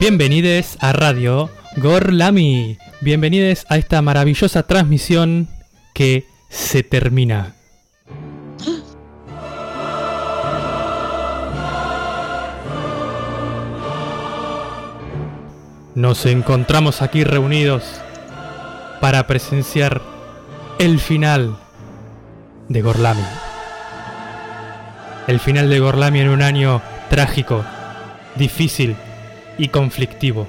Bienvenidos a Radio Gorlami. Bienvenidos a esta maravillosa transmisión que se termina. Nos encontramos aquí reunidos para presenciar el final de Gorlami. El final de Gorlami en un año trágico, difícil y conflictivo.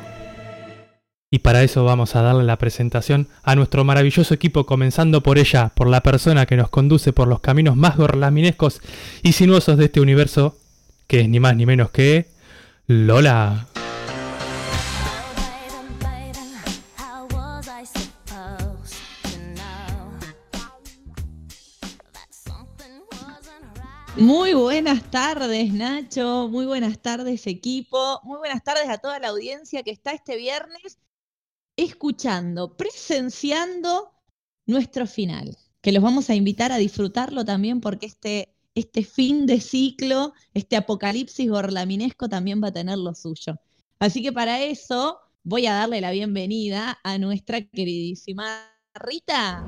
Y para eso vamos a darle la presentación a nuestro maravilloso equipo, comenzando por ella, por la persona que nos conduce por los caminos más gorlaminescos y sinuosos de este universo, que es ni más ni menos que Lola. Muy buenas tardes, Nacho. Muy buenas tardes, equipo. Muy buenas tardes a toda la audiencia que está este viernes escuchando, presenciando nuestro final. Que los vamos a invitar a disfrutarlo también porque este, este fin de ciclo, este apocalipsis gorlaminesco también va a tener lo suyo. Así que para eso voy a darle la bienvenida a nuestra queridísima Rita.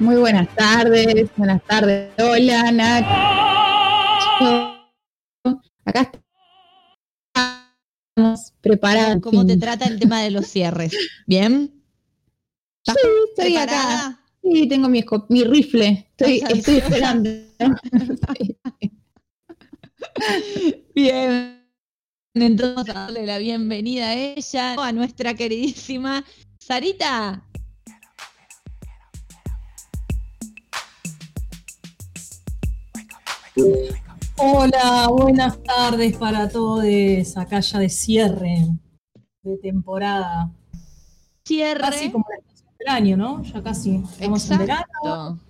Muy buenas tardes, buenas tardes. Hola, Nacho. Acá estamos preparados. ¿Cómo te trata el tema de los cierres? ¿Bien? Sí, estoy acá. Sí, tengo mi, mi rifle. Estoy, estoy esperando. Bien. Entonces, darle la bienvenida a ella, a nuestra queridísima Sarita. Hola, buenas tardes para todos acá ya de cierre de temporada. Cierre. Casi como la estación del año, ¿no? Ya casi. Estamos en verano.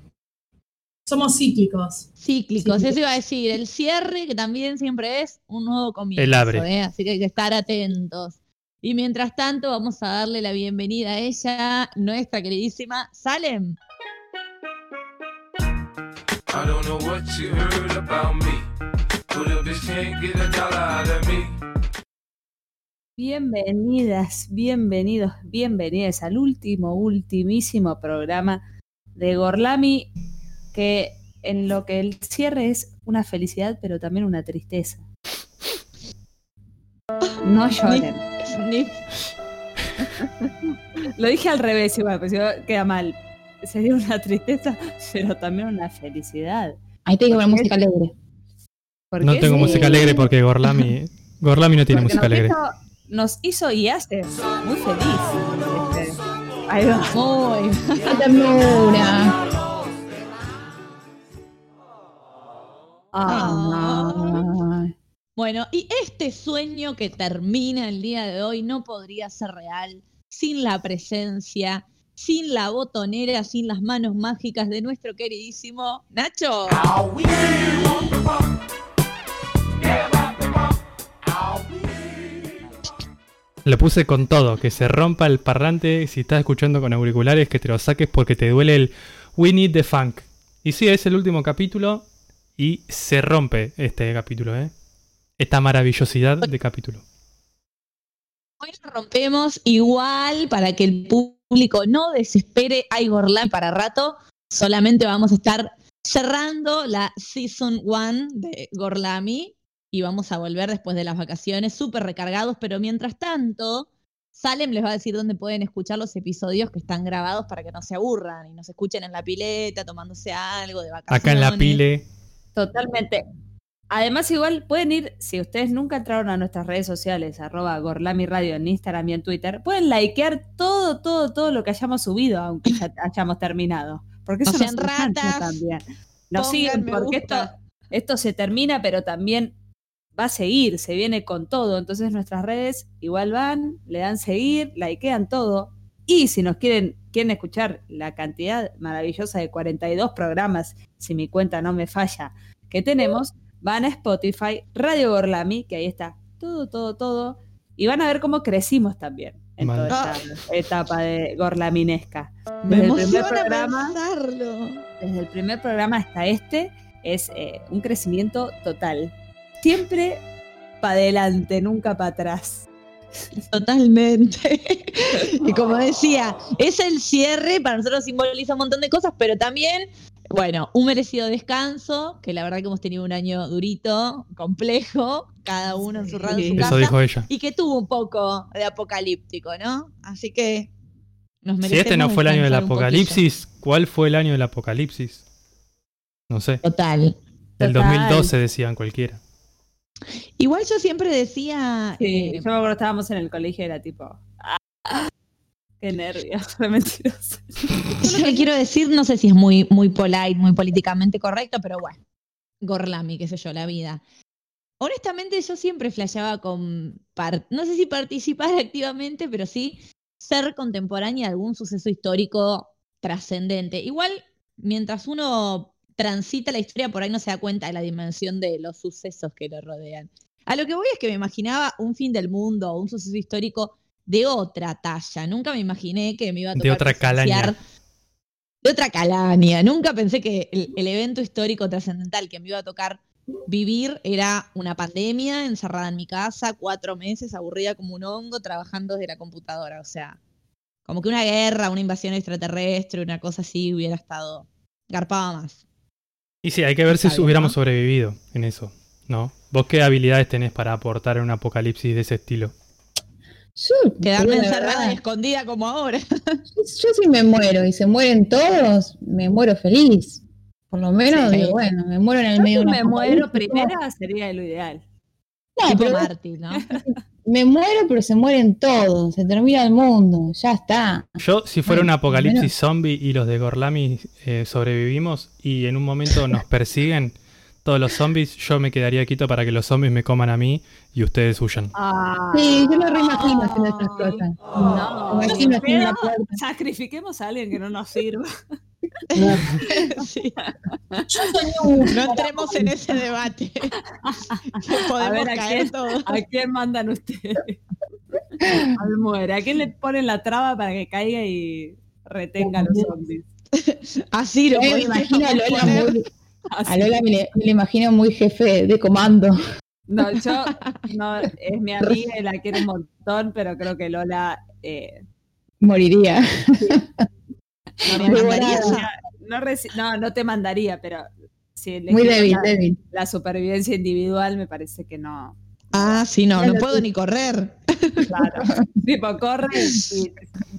Somos cíclicos. Cíclicos, eso iba a decir. El cierre, que también siempre es un nuevo comienzo. El abre. ¿eh? Así que hay que estar atentos. Y mientras tanto, vamos a darle la bienvenida a ella, nuestra queridísima Salem. I don't know what you heard about me. Bienvenidas, bienvenidos, bienvenidas al último, ultimísimo programa de Gorlami, que en lo que el cierre es una felicidad, pero también una tristeza. No lloren. lo dije al revés igual, pues queda mal. Sería una tristeza, pero también una felicidad. Ahí te digo una música alegre. No tengo música alegre porque Gorlami, Gorlami no tiene música alegre. nos hizo y hace muy feliz. Este, ahí va. Muy. ternura. Bueno, y este sueño que termina el día de hoy no podría ser real sin la presencia, sin la botonera, sin las manos mágicas de nuestro queridísimo Nacho. Le puse con todo, que se rompa el parlante si estás escuchando con auriculares, que te lo saques porque te duele el We Need the Funk. Y sí, es el último capítulo y se rompe este capítulo, ¿eh? Esta maravillosidad de capítulo. Hoy lo rompemos igual para que el público no desespere. Hay Gorlami para rato. Solamente vamos a estar cerrando la Season 1 de Gorlami y vamos a volver después de las vacaciones súper recargados, pero mientras tanto, Salem les va a decir dónde pueden escuchar los episodios que están grabados para que no se aburran y nos escuchen en la pileta, tomándose algo de vacaciones. Acá en la pile. Totalmente. Además, igual pueden ir, si ustedes nunca entraron a nuestras redes sociales, arroba Gorlami Radio en Instagram y en Twitter, pueden likear todo, todo, todo lo que hayamos subido, aunque ya hayamos terminado. Porque eso no sean ratas. También. Nos siguen porque esto, esto se termina, pero también va a seguir, se viene con todo. Entonces nuestras redes igual van, le dan seguir, likean todo. Y si nos quieren, quieren escuchar la cantidad maravillosa de 42 programas, si mi cuenta no me falla, que tenemos, van a Spotify, Radio Gorlami, que ahí está todo, todo, todo. Y van a ver cómo crecimos también. en toda esta etapa de gorlaminesca. Me Desde el primer programa, pensarlo. desde el primer programa hasta este, es eh, un crecimiento total. Siempre para adelante, nunca para atrás. Totalmente. y como decía, es el cierre, para nosotros simboliza un montón de cosas, pero también, bueno, un merecido descanso, que la verdad que hemos tenido un año durito, complejo, cada uno en su radio, en su casa, Eso dijo ella. y que tuvo un poco de apocalíptico, ¿no? Así que nos Si merecemos este no fue el año del apocalipsis, ¿cuál fue el año del apocalipsis? No sé. Total. El Total. 2012 decían cualquiera. Igual yo siempre decía, Sí, eh, yo me acuerdo estábamos en el colegio y era tipo. "Ah, qué nervios, re mentiroso. Yo lo que quiero decir, no sé si es muy, muy polite, muy políticamente correcto, pero bueno. Gorlami, qué sé yo, la vida. Honestamente, yo siempre flasheaba con, no sé si participar activamente, pero sí ser contemporánea de algún suceso histórico trascendente. Igual, mientras uno transita la historia, por ahí no se da cuenta de la dimensión de los sucesos que lo rodean. A lo que voy es que me imaginaba un fin del mundo o un suceso histórico de otra talla. Nunca me imaginé que me iba a De tocar otra calaña. De otra calaña. Nunca pensé que el, el evento histórico trascendental que me iba a tocar vivir era una pandemia, encerrada en mi casa, cuatro meses, aburrida como un hongo, trabajando desde la computadora. O sea, como que una guerra, una invasión extraterrestre, una cosa así hubiera estado. Garpaba más. Y sí, hay que ver si bien, hubiéramos ¿no? sobrevivido en eso, ¿no? ¿Vos qué habilidades tenés para aportar en un apocalipsis de ese estilo? Yo, Quedarme encerrada y escondida como ahora. yo, yo si me muero y se mueren todos, me muero feliz. Por lo menos, Sí. digo, bueno, me muero en el Yo medio si de me muero primera sería lo ideal. No, tipo pero Marty, ¿no? me muero, pero se mueren todos, se termina el mundo, ya está. Yo, si fuera un apocalipsis zombie y los de Gorlami eh, sobrevivimos y en un momento nos persiguen todos los zombies, yo me quedaría quieto para que los zombies me coman a mí y ustedes huyan. Ah, Sí, yo me reimagino haciendo estas cosas. No, Me imagino haciendo la pero puerta. sacrifiquemos a alguien que no nos sirva. Sí. Yo soñé un- No entremos en ese debate. Ver, ¿a caer quién? todos. ¿A quién mandan ustedes? Al muere. ¿A quién le ponen la traba para que caiga y retenga a los zombies? Así lo imagino a Lola, poner. Así. a Lola me, le- me la imagino muy jefe de comando. No, yo no, es mi amiga y la quiero un montón, pero creo que Lola eh, Moriría. no, Me mandaría no, no, no te mandaría, pero si Muy débil, la, débil. la supervivencia individual me parece que no. Ah, sí, no, no puedo ni correr. Claro. tipo, corre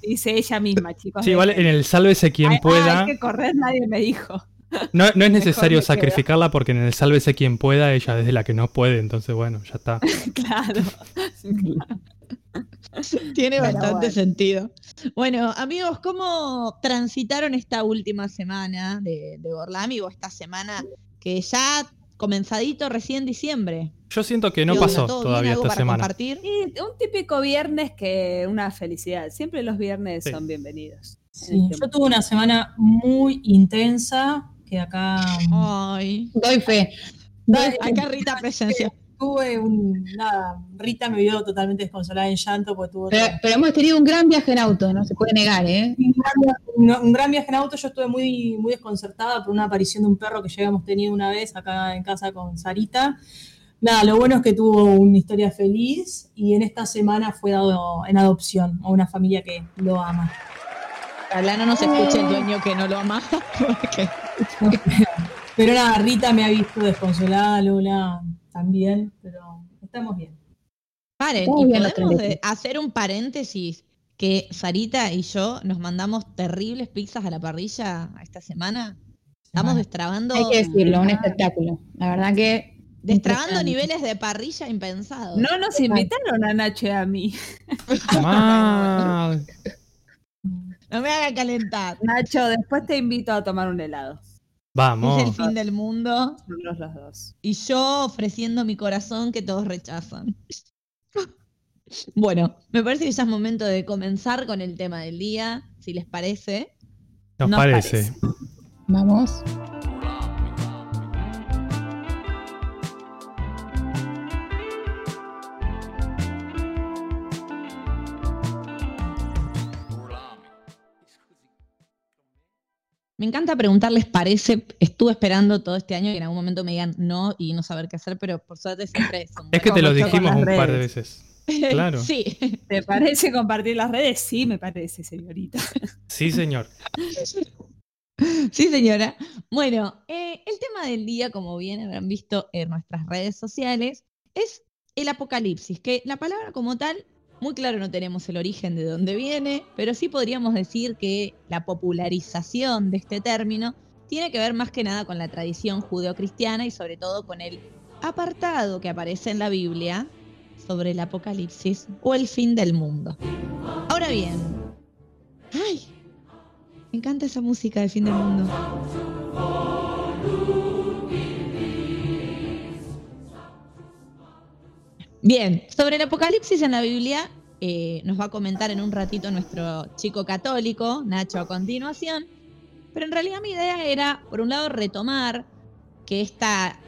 y dice ella misma, chicos. Sí, igual en el sálvese quien Ay, ah, pueda. hay que correr, nadie me dijo. No, no es necesario sacrificarla porque en el sálvese quien pueda, ella es la que no puede, entonces bueno, ya está. Claro. Tiene bastante bueno. sentido. Bueno, amigos, ¿cómo transitaron esta última semana de, de Gorlami o esta semana que ya comenzadito recién diciembre? Yo siento que no pasó ¿Todo todavía esta semana. compartir? Y un típico viernes que una felicidad. Siempre los viernes Sí. son bienvenidos. Sí, yo tuve una semana muy intensa, que acá Ay, Doy fe. Doy- acá Rita presencia. tuve un, nada, Rita me vio totalmente desconsolada en llanto porque tuvo Pero, pero hemos tenido un gran viaje en auto, no se puede negar, ¿eh? un gran, viaje- un- un gran viaje en auto. Yo estuve muy, muy desconcertada por una aparición de un perro que ya habíamos tenido una vez acá en casa con Sarita. Nada, lo bueno es que tuvo una historia feliz y en esta semana fue dado en adopción a una familia que lo ama. Ojalá no nos escuche el dueño que no lo ama. porque- Pero nada, Rita me ha visto desconsolada, Lola también, pero estamos bien. Paren, Estamos y bien podemos 33. de- hacer un paréntesis que Sarita y yo nos mandamos terribles pizzas a la parrilla esta semana. Estamos destrabando, Hay que decirlo, un espectáculo. La verdad que. destrabando niveles de parrilla impensados. No nos invitaron a Nacho y a mí. No me haga calentar. Nacho, después te invito a tomar un helado. Es el Vamos. fin del mundo Nosotros los dos. y yo ofreciendo mi corazón que todos rechazan. Bueno, me parece que ya es momento de comenzar con el tema del día, si les parece. Nos Nos parece. Vamos. Me encanta preguntarles parece, estuve esperando todo este año que en algún momento me digan no y no saber qué hacer, pero por suerte siempre es. Es que te lo dijimos un par de veces. Claro. sí. ¿Te parece compartir las redes? Sí, me parece, señorita. Sí, señor. Sí, señora. Bueno, eh, el tema del día, como bien habrán visto en nuestras redes sociales, es el apocalipsis, que la palabra como tal, muy claro no tenemos el origen de dónde viene, pero sí podríamos decir que la popularización de este término tiene que ver más que nada con la tradición judeocristiana y sobre todo con el apartado que aparece en la Biblia sobre el apocalipsis o el fin del mundo. Ahora bien, ay, me encanta esa música del fin del mundo. Bien, sobre el apocalipsis en la Biblia eh, nos va a comentar en un ratito nuestro chico católico, Nacho, a continuación. Pero en realidad mi idea era, por un lado, retomar que esta,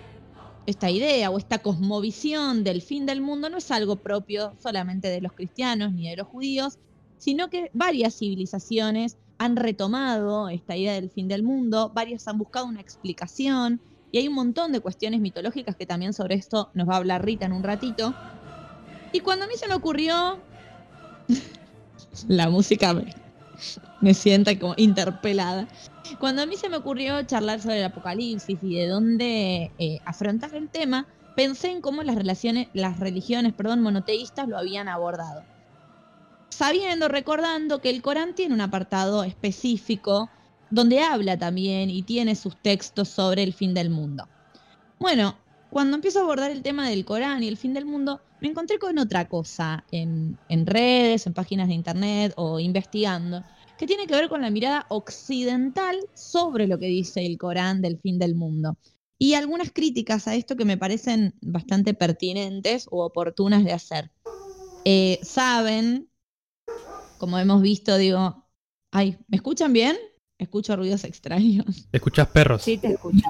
esta idea o esta cosmovisión del fin del mundo no es algo propio solamente de los cristianos ni de los judíos, sino que varias civilizaciones han retomado esta idea del fin del mundo, varias han buscado una explicación y hay un montón de cuestiones mitológicas que también sobre esto nos va a hablar Rita en un ratito. Y cuando a mí se me ocurrió, la música me, me sienta como interpelada. Cuando a mí se me ocurrió charlar sobre el apocalipsis y de dónde eh, afrontar el tema, pensé en cómo las, relaciones, las religiones perdón, monoteístas lo habían abordado sabiendo, recordando que el Corán tiene un apartado específico donde habla también y tiene sus textos sobre el fin del mundo. Bueno, cuando empiezo a abordar el tema del Corán y el fin del mundo, me encontré con otra cosa en, en redes, en páginas de internet o investigando, que tiene que ver con la mirada occidental sobre lo que dice el Corán del fin del mundo. Y algunas críticas a esto que me parecen bastante pertinentes o oportunas de hacer. Eh, saben como hemos visto, digo, ay, ¿me escuchan bien? Escucho ruidos extraños. ¿Escuchas perros? Sí, te escucho.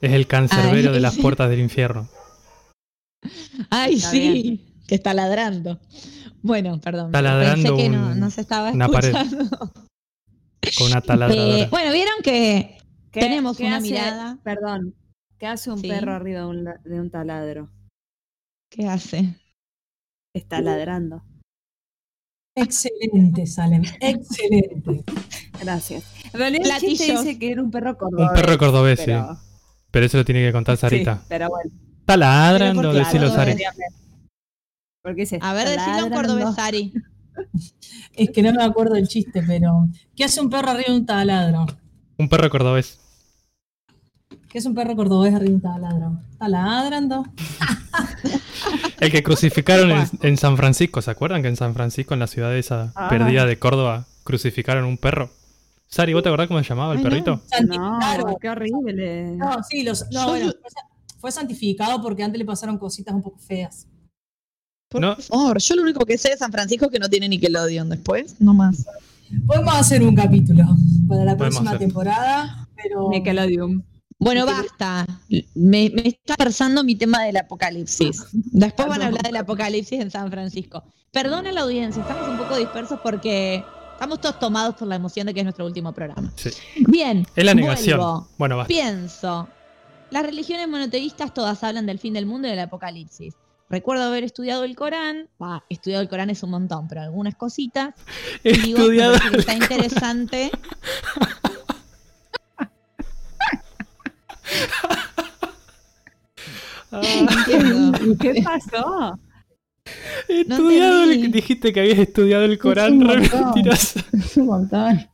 es el cancerbero de las puertas del infierno. Ay, sí, que está ladrando. Bueno, perdón. Está ladrando pensé que no, se estaba escuchando. Con una taladradora. Eh, bueno, vieron que tenemos una mirada. Perdón, ¿qué hace un perro arriba de un taladro? ¿Qué hace? Está ladrando. Excelente, Salem. Excelente. Gracias. En realidad el dice que era un perro cordobés. Un perro cordobés, sí. Pero eso lo tiene que contar Sarita. Sí, pero bueno. Está ladrando, decilo, Sari. A ver, decilo en cordobés, Sari. Es que no me acuerdo del chiste, pero. ¿Qué hace un perro arriba de un taladro? Un perro cordobés. ¿Qué es un perro cordobés arriba un taladro? ¿Está ladrando? El que crucificaron en, San Francisco, ¿se acuerdan que en San Francisco, en la ciudad esa ah. perdida de Córdoba, crucificaron un perro? Sari, ¿vos te acordás cómo se llamaba el perrito? No, qué horrible. No, sí, los, no, bueno, fue santificado porque antes le pasaron cositas un poco feas. Por no. favor, yo lo único que sé de San Francisco es que no tiene Nickelodeon después, no más. Podemos hacer un capítulo para la próxima temporada, pero... Nickelodeon. Bueno, basta. Me, está pensando mi tema del apocalipsis. Después van a hablar del apocalipsis en San Francisco. Perdona la audiencia, estamos un poco dispersos porque estamos todos tomados por la emoción de que es nuestro último programa. Sí. Bien. Es la negación. bueno, basta. Pienso. Las religiones monoteístas todas hablan del fin del mundo y del apocalipsis. Recuerdo haber estudiado el Corán. Bah, estudiado el Corán es un montón, pero algunas cositas. Y digo que está interesante. ¿Qué pasó? Estudiado dijiste que habías estudiado el Corán, re mentiroso. un montón.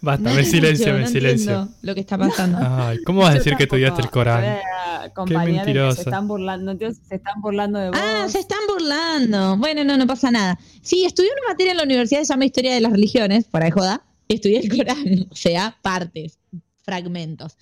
Basta, me silencio, me silencio. Lo que está pasando. Ay, ¿cómo vas a decir que estudiaste el Corán? Qué mentiroso. Se están burlando, se están burlando de vos. Ah, se están burlando. Bueno, no, no pasa nada. Sí, estudié una materia en la universidad que se llama Historia de las Religiones, para de joda. Estudié el Corán, o sea, partes, fragmentos.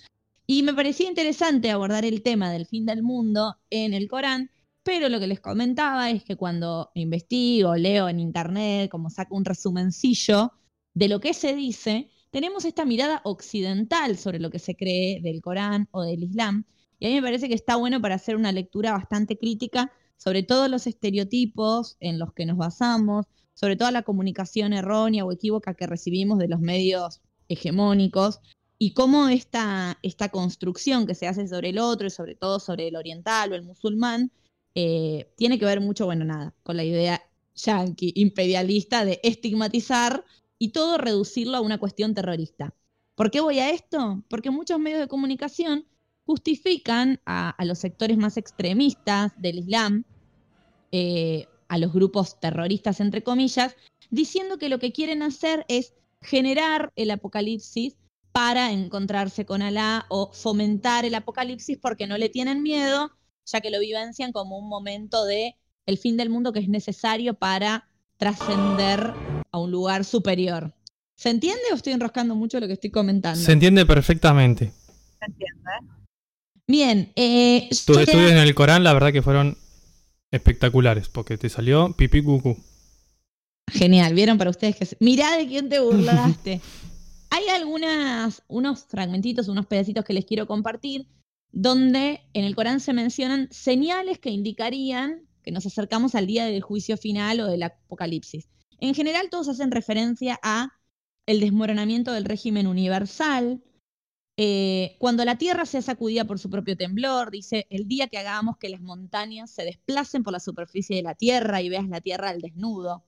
Y me parecía interesante abordar el tema del fin del mundo en el Corán, pero lo que les comentaba es que cuando investigo, leo en internet, como saco un resumencillo de lo que se dice, tenemos esta mirada occidental sobre lo que se cree del Corán o del Islam. Y a mí me parece que está bueno para hacer una lectura bastante crítica sobre todos los estereotipos en los que nos basamos, sobre toda la comunicación errónea o equívoca que recibimos de los medios hegemónicos y cómo esta, esta construcción que se hace sobre el otro y sobre todo sobre el oriental o el musulmán eh, tiene que ver mucho, bueno, nada, con la idea yanqui, imperialista de estigmatizar y todo reducirlo a una cuestión terrorista. ¿Por qué voy a esto? Porque muchos medios de comunicación justifican a, los sectores más extremistas del Islam, eh, a los grupos terroristas, entre comillas, diciendo que lo que quieren hacer es generar el apocalipsis para encontrarse con Alá o fomentar el apocalipsis porque no le tienen miedo, ya que lo vivencian como un momento de el fin del mundo que es necesario para trascender a un lugar superior. ¿Se entiende o estoy enroscando mucho lo que estoy comentando? Se entiende perfectamente. Se entiende. Bien. Eh, Tus estudios en el Corán, la verdad que fueron espectaculares, porque te salió pipí cucú. Genial, vieron para ustedes que... Mirá de quién te burlaste. Hay algunas, unos fragmentitos, unos pedacitos que les quiero compartir, donde en el Corán se mencionan señales que indicarían que nos acercamos al día del juicio final o del apocalipsis. En general, todos hacen referencia a el desmoronamiento del régimen universal. Eh, cuando la tierra sea sacudida por su propio temblor, dice, el día que hagamos que las montañas se desplacen por la superficie de la tierra y veas la tierra al desnudo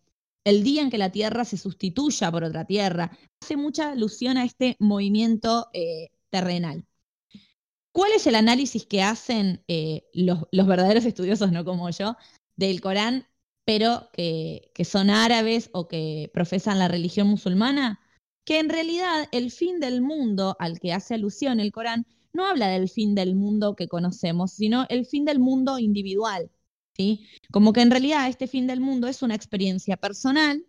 el día en que la Tierra se sustituya por otra Tierra. Hace mucha alusión a este movimiento eh, terrenal. ¿Cuál es el análisis que hacen eh, los, verdaderos estudiosos, no como yo, del Corán, pero que, que son árabes o que profesan la religión musulmana? Que en realidad el fin del mundo al que hace alusión el Corán no habla del fin del mundo que conocemos, sino el fin del mundo individual. Como que en realidad este fin del mundo es una experiencia personal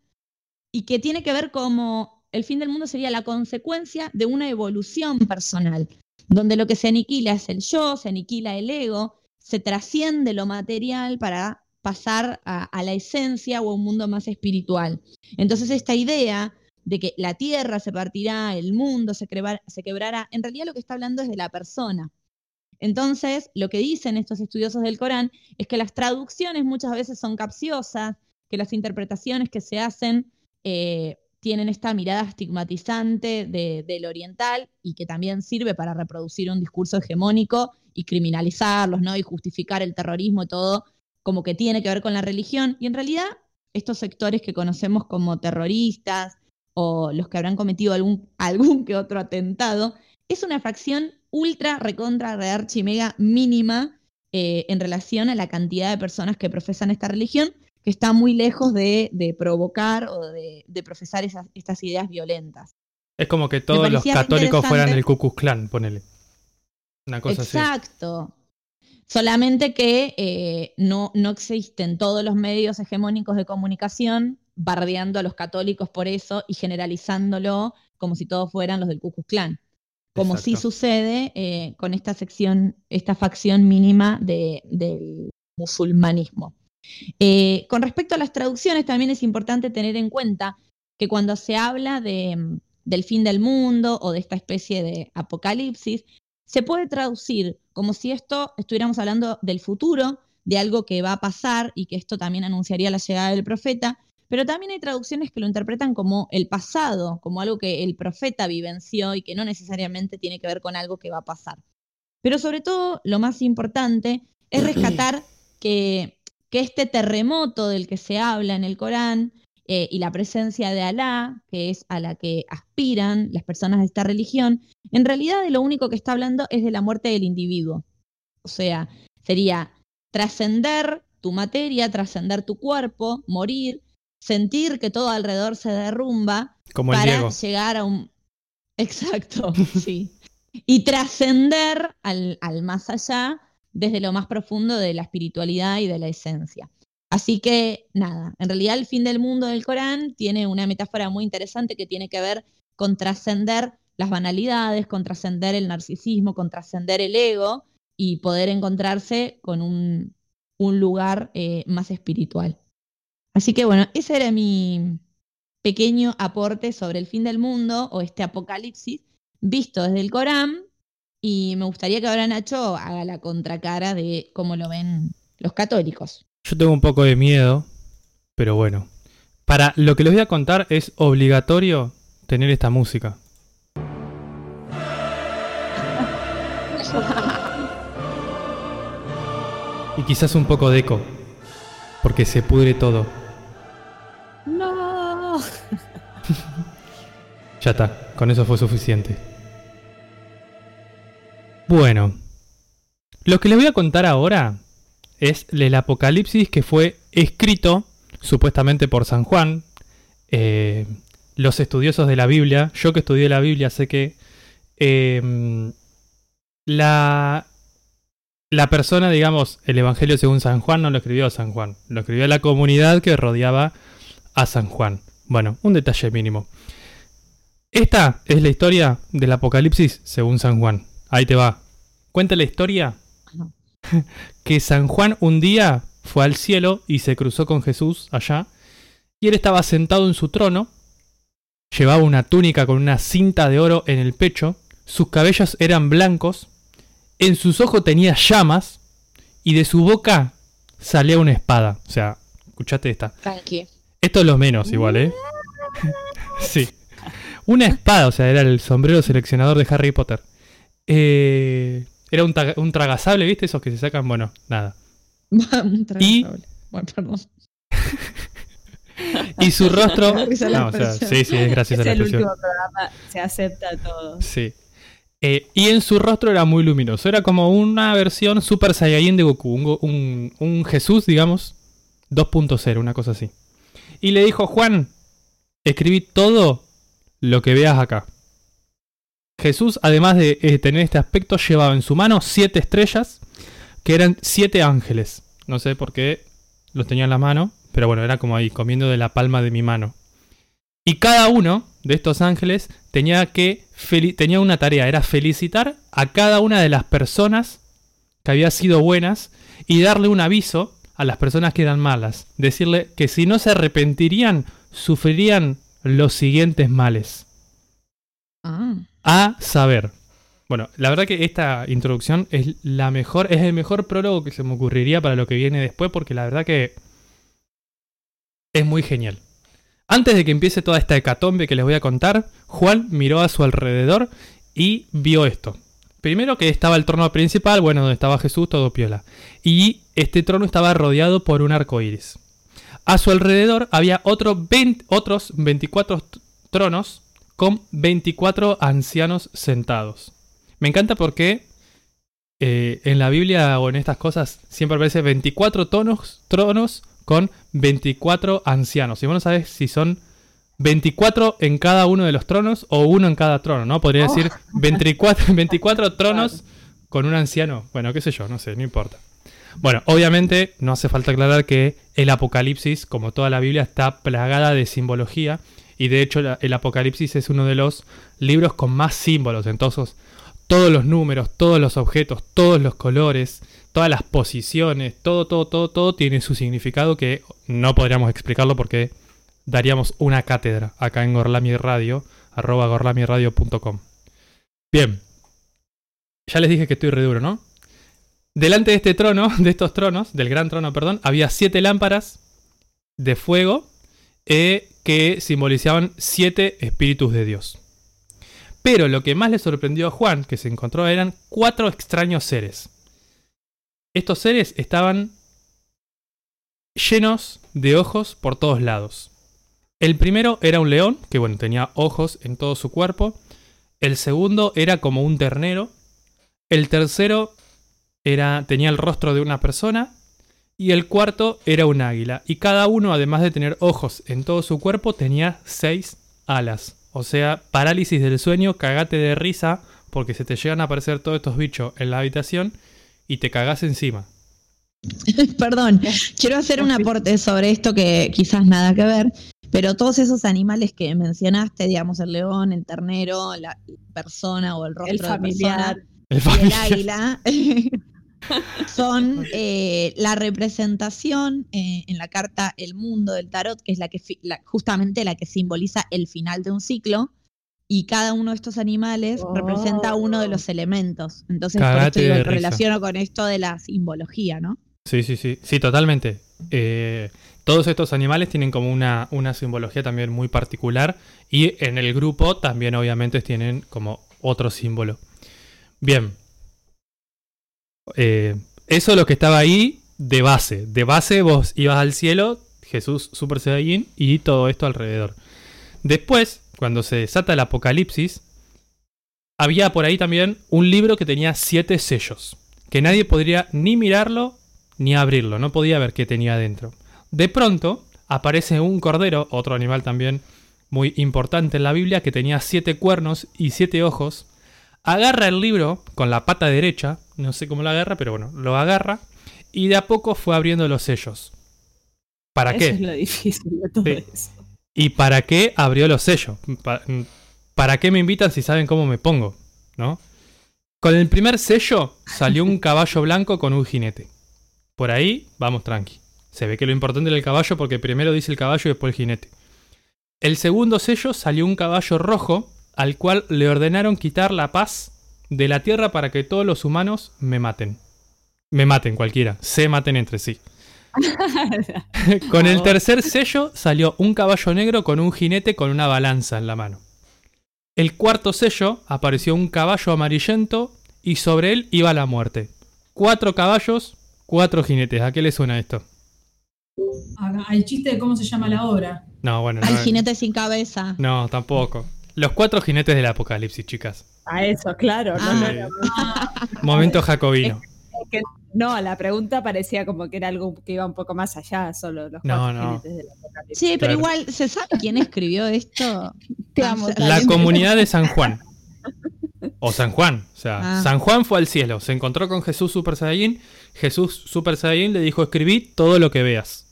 y que tiene que ver como el fin del mundo sería la consecuencia de una evolución personal, donde lo que se aniquila es el yo, se aniquila el ego, se trasciende lo material para pasar a, la esencia o a un mundo más espiritual. Entonces esta idea de que la tierra se partirá, el mundo se, se quebrará, en realidad lo que está hablando es de la persona. Entonces, lo que dicen estos estudiosos del Corán es que las traducciones muchas veces son capciosas, que las interpretaciones que se hacen eh, tienen esta mirada estigmatizante del oriental y que también sirve para reproducir un discurso hegemónico y criminalizarlos, ¿no? Y justificar el terrorismo y todo, como que tiene que ver con la religión. Y en realidad, estos sectores que conocemos como terroristas o los que habrán cometido algún, algún que otro atentado, es una fracción ultra, recontra, rearchi, mega mínima eh, en relación a la cantidad de personas que profesan esta religión, que está muy lejos de, provocar o de, profesar estas ideas violentas. Es como que todos los católicos fueran el Ku Klux Klan, ponele. Una cosa Exacto. Solamente que eh, no, no existen todos los medios hegemónicos de comunicación bardeando a los católicos por eso y generalizándolo como si todos fueran los del Ku Klux Klan como sí sucede eh, con esta sección, esta facción mínima del musulmanismo. Eh, con respecto a las traducciones, también es importante tener en cuenta que cuando se habla de, del fin del mundo o de esta especie de apocalipsis, se puede traducir como si esto estuviéramos hablando del futuro, de algo que va a pasar y que esto también anunciaría la llegada del profeta, pero también hay traducciones que lo interpretan como el pasado, como algo que el profeta vivenció y que no necesariamente tiene que ver con algo que va a pasar. Pero sobre todo, lo más importante es rescatar que, que este terremoto del que se habla en el Corán eh, y la presencia de Alá, que es a la que aspiran las personas de esta religión, en realidad de lo único que está hablando es de la muerte del individuo. O sea, sería trascender tu materia, trascender tu cuerpo, morir, sentir que todo alrededor se derrumba para llegar a un... Exacto, sí. Y trascender al, al más allá desde lo más profundo de la espiritualidad y de la esencia. Así que nada, en realidad el fin del mundo del Corán tiene una metáfora muy interesante que tiene que ver con trascender las banalidades, con trascender el narcisismo, con trascender el ego y poder encontrarse con un, un lugar eh, más espiritual. Así que bueno, ese era mi pequeño aporte sobre el fin del mundo o este apocalipsis visto desde el Corán. Y me gustaría que ahora Nacho haga la contracara de cómo lo ven los católicos. Yo tengo un poco de miedo, pero bueno. Para lo que les voy a contar es obligatorio tener esta música. y quizás un poco de eco, porque se pudre todo. Ya está, con eso fue suficiente. Bueno, lo que les voy a contar ahora es el Apocalipsis que fue escrito supuestamente por San Juan. Eh, los estudiosos de la Biblia, yo que estudié la Biblia sé que eh, la, la persona, digamos, el Evangelio según San Juan no lo escribió San Juan, lo escribió la comunidad que rodeaba a San Juan. Bueno, un detalle mínimo. Esta es la historia del Apocalipsis según San Juan. Ahí te va. Cuenta la historia que San Juan un día fue al cielo y se cruzó con Jesús allá. Y él estaba sentado en su trono. Llevaba una túnica con una cinta de oro en el pecho. Sus cabellos eran blancos. En sus ojos tenía llamas. Y de su boca salía una espada. O sea, escuchate esta. Tranqui. Esto es lo menos igual, ¿eh? sí. Una espada, o sea, era el sombrero seleccionador de Harry Potter. Eh, era un, un tragasable, ¿viste? Esos que se sacan, bueno, nada. Un Y- tragable. Bueno, perdón. Y su rostro... No, o sea, sí, sí, es graciosa Es la el expresión. último programa, se acepta todo. Sí. Eh, y en su rostro era muy luminoso. Era como una versión Super Saiyajin de Goku. Un, un- un Jesús, digamos, 2.0, una cosa así. Y le dijo, Juan, escribí todo lo que veas acá. Jesús, además de eh, tener este aspecto, llevaba en su mano siete estrellas, que eran siete ángeles. No sé por qué los tenía en la mano, pero bueno, era como ahí, comiendo de la palma de mi mano. Y cada uno de estos ángeles tenía que tenía una tarea, era felicitar a cada una de las personas que había sido buenas y darle un aviso a las personas que eran malas, decirle que si no se arrepentirían, sufrirían los siguientes males. Ah. A saber. Bueno, la verdad que esta introducción es la mejor, es el mejor prólogo que se me ocurriría para lo que viene después, porque la verdad que es muy genial. Antes de que empiece toda esta hecatombe que les voy a contar, Juan miró a su alrededor y vio esto. Primero que estaba el trono principal, bueno, donde estaba Jesús, todo piola. Y este trono estaba rodeado por un arco iris. A su alrededor había otro 20 otros 24 t- tronos con 24 ancianos sentados. Me encanta porque eh, en la Biblia o en estas cosas siempre aparece 24 tonos, tronos con 24 ancianos. Y vos no sabes si son 24 en cada uno de los tronos o uno en cada trono, ¿no? Podría Oh. decir 24, 24 tronos con un anciano. Bueno, qué sé yo, no sé, no importa. Bueno, obviamente no hace falta aclarar que el Apocalipsis, como toda la Biblia, está plagada de simbología. Y de hecho el Apocalipsis es uno de los libros con más símbolos. Entonces, todos los números, todos los objetos, todos los colores, todas las posiciones, todo, todo, todo, todo tiene su significado que no podríamos explicarlo porque daríamos una cátedra acá en Gorlami Radio, arroba gorlamiradio.com. Bien, ya les dije que estoy re duro, ¿no? Delante de este trono, de estos tronos, del gran trono, perdón, había siete lámparas de fuego eh, que simbolizaban siete espíritus de Dios. Pero lo que más le sorprendió a Juan, que se encontró, eran cuatro extraños seres. Estos seres estaban llenos de ojos por todos lados. El primero era un león, que bueno, tenía ojos en todo su cuerpo. El segundo era como un ternero. El tercero era, tenía el rostro de una persona. Y el cuarto era un águila. Y cada uno, además de tener ojos en todo su cuerpo, tenía seis alas. O sea, parálisis del sueño, cagate de risa, porque se te llegan a aparecer todos estos bichos en la habitación y te cagás encima. Perdón, quiero hacer un aporte sobre esto que quizás nada que ver, pero todos esos animales que mencionaste, digamos, el león, el ternero, la persona o el rostro El de familiar. persona, El y el familiar. águila son eh, la representación eh, en la carta El Mundo del Tarot, que es la que fi- la- justamente la que simboliza el final de un ciclo. Y cada uno de estos animales Oh. representa uno de los elementos. Entonces, por esto digo, relaciono con esto de la simbología, ¿no? Sí, sí, sí. Sí, totalmente. Eh, todos estos animales tienen como una, una simbología también muy particular. Y en el grupo también obviamente tienen como otro símbolo. Bien. Eh, eso lo que estaba ahí de base. De base vos ibas al cielo, Jesús Super Saiyajin y todo esto alrededor. Después, cuando se desata el apocalipsis, había por ahí también un libro que tenía siete sellos. Que nadie podría ni mirarlo ni abrirlo, no podía ver qué tenía adentro. De pronto aparece un cordero, otro animal también muy importante en la Biblia, que tenía siete cuernos y siete ojos. Agarra el libro con la pata derecha, no sé cómo lo agarra, pero bueno, lo agarra y de a poco fue abriendo los sellos. ¿Para Eso qué? es lo difícil de todo Sí. eso. ¿Y para qué abrió los sellos? Pa- ¿Para qué me invitan si saben cómo me pongo? ¿No? Con el primer sello salió un caballo blanco con un jinete. Por ahí vamos tranqui. Se ve que lo importante era el caballo porque primero dice el caballo y después el jinete. El segundo sello salió un caballo rojo al cual le ordenaron quitar la paz de la tierra para que todos los humanos me maten. Me maten cualquiera, se maten entre sí. con el tercer sello salió un caballo negro con un jinete con una balanza en la mano. El cuarto sello apareció un caballo amarillento y sobre él iba la muerte. Cuatro caballos, cuatro jinetes. ¿A qué le suena esto? Al chiste de cómo se llama la obra. No, bueno, Al no, jinete sin cabeza. no, tampoco. Los cuatro jinetes del apocalipsis, chicas. A eso, claro. Ah. no, no. Momento jacobino. Es que no, la pregunta parecía como que era algo que iba un poco más allá, solo los No, cuatro no. jinetes del apocalipsis. Sí, pero Claro. igual, ¿se sabe quién escribió esto? Te amo, se- La comunidad de San Juan. O San Juan. O sea, Ah. San Juan fue al cielo. Se encontró con Jesús Super Saiyajin. Jesús Super Saiyajin le dijo: Escribí todo lo que veas.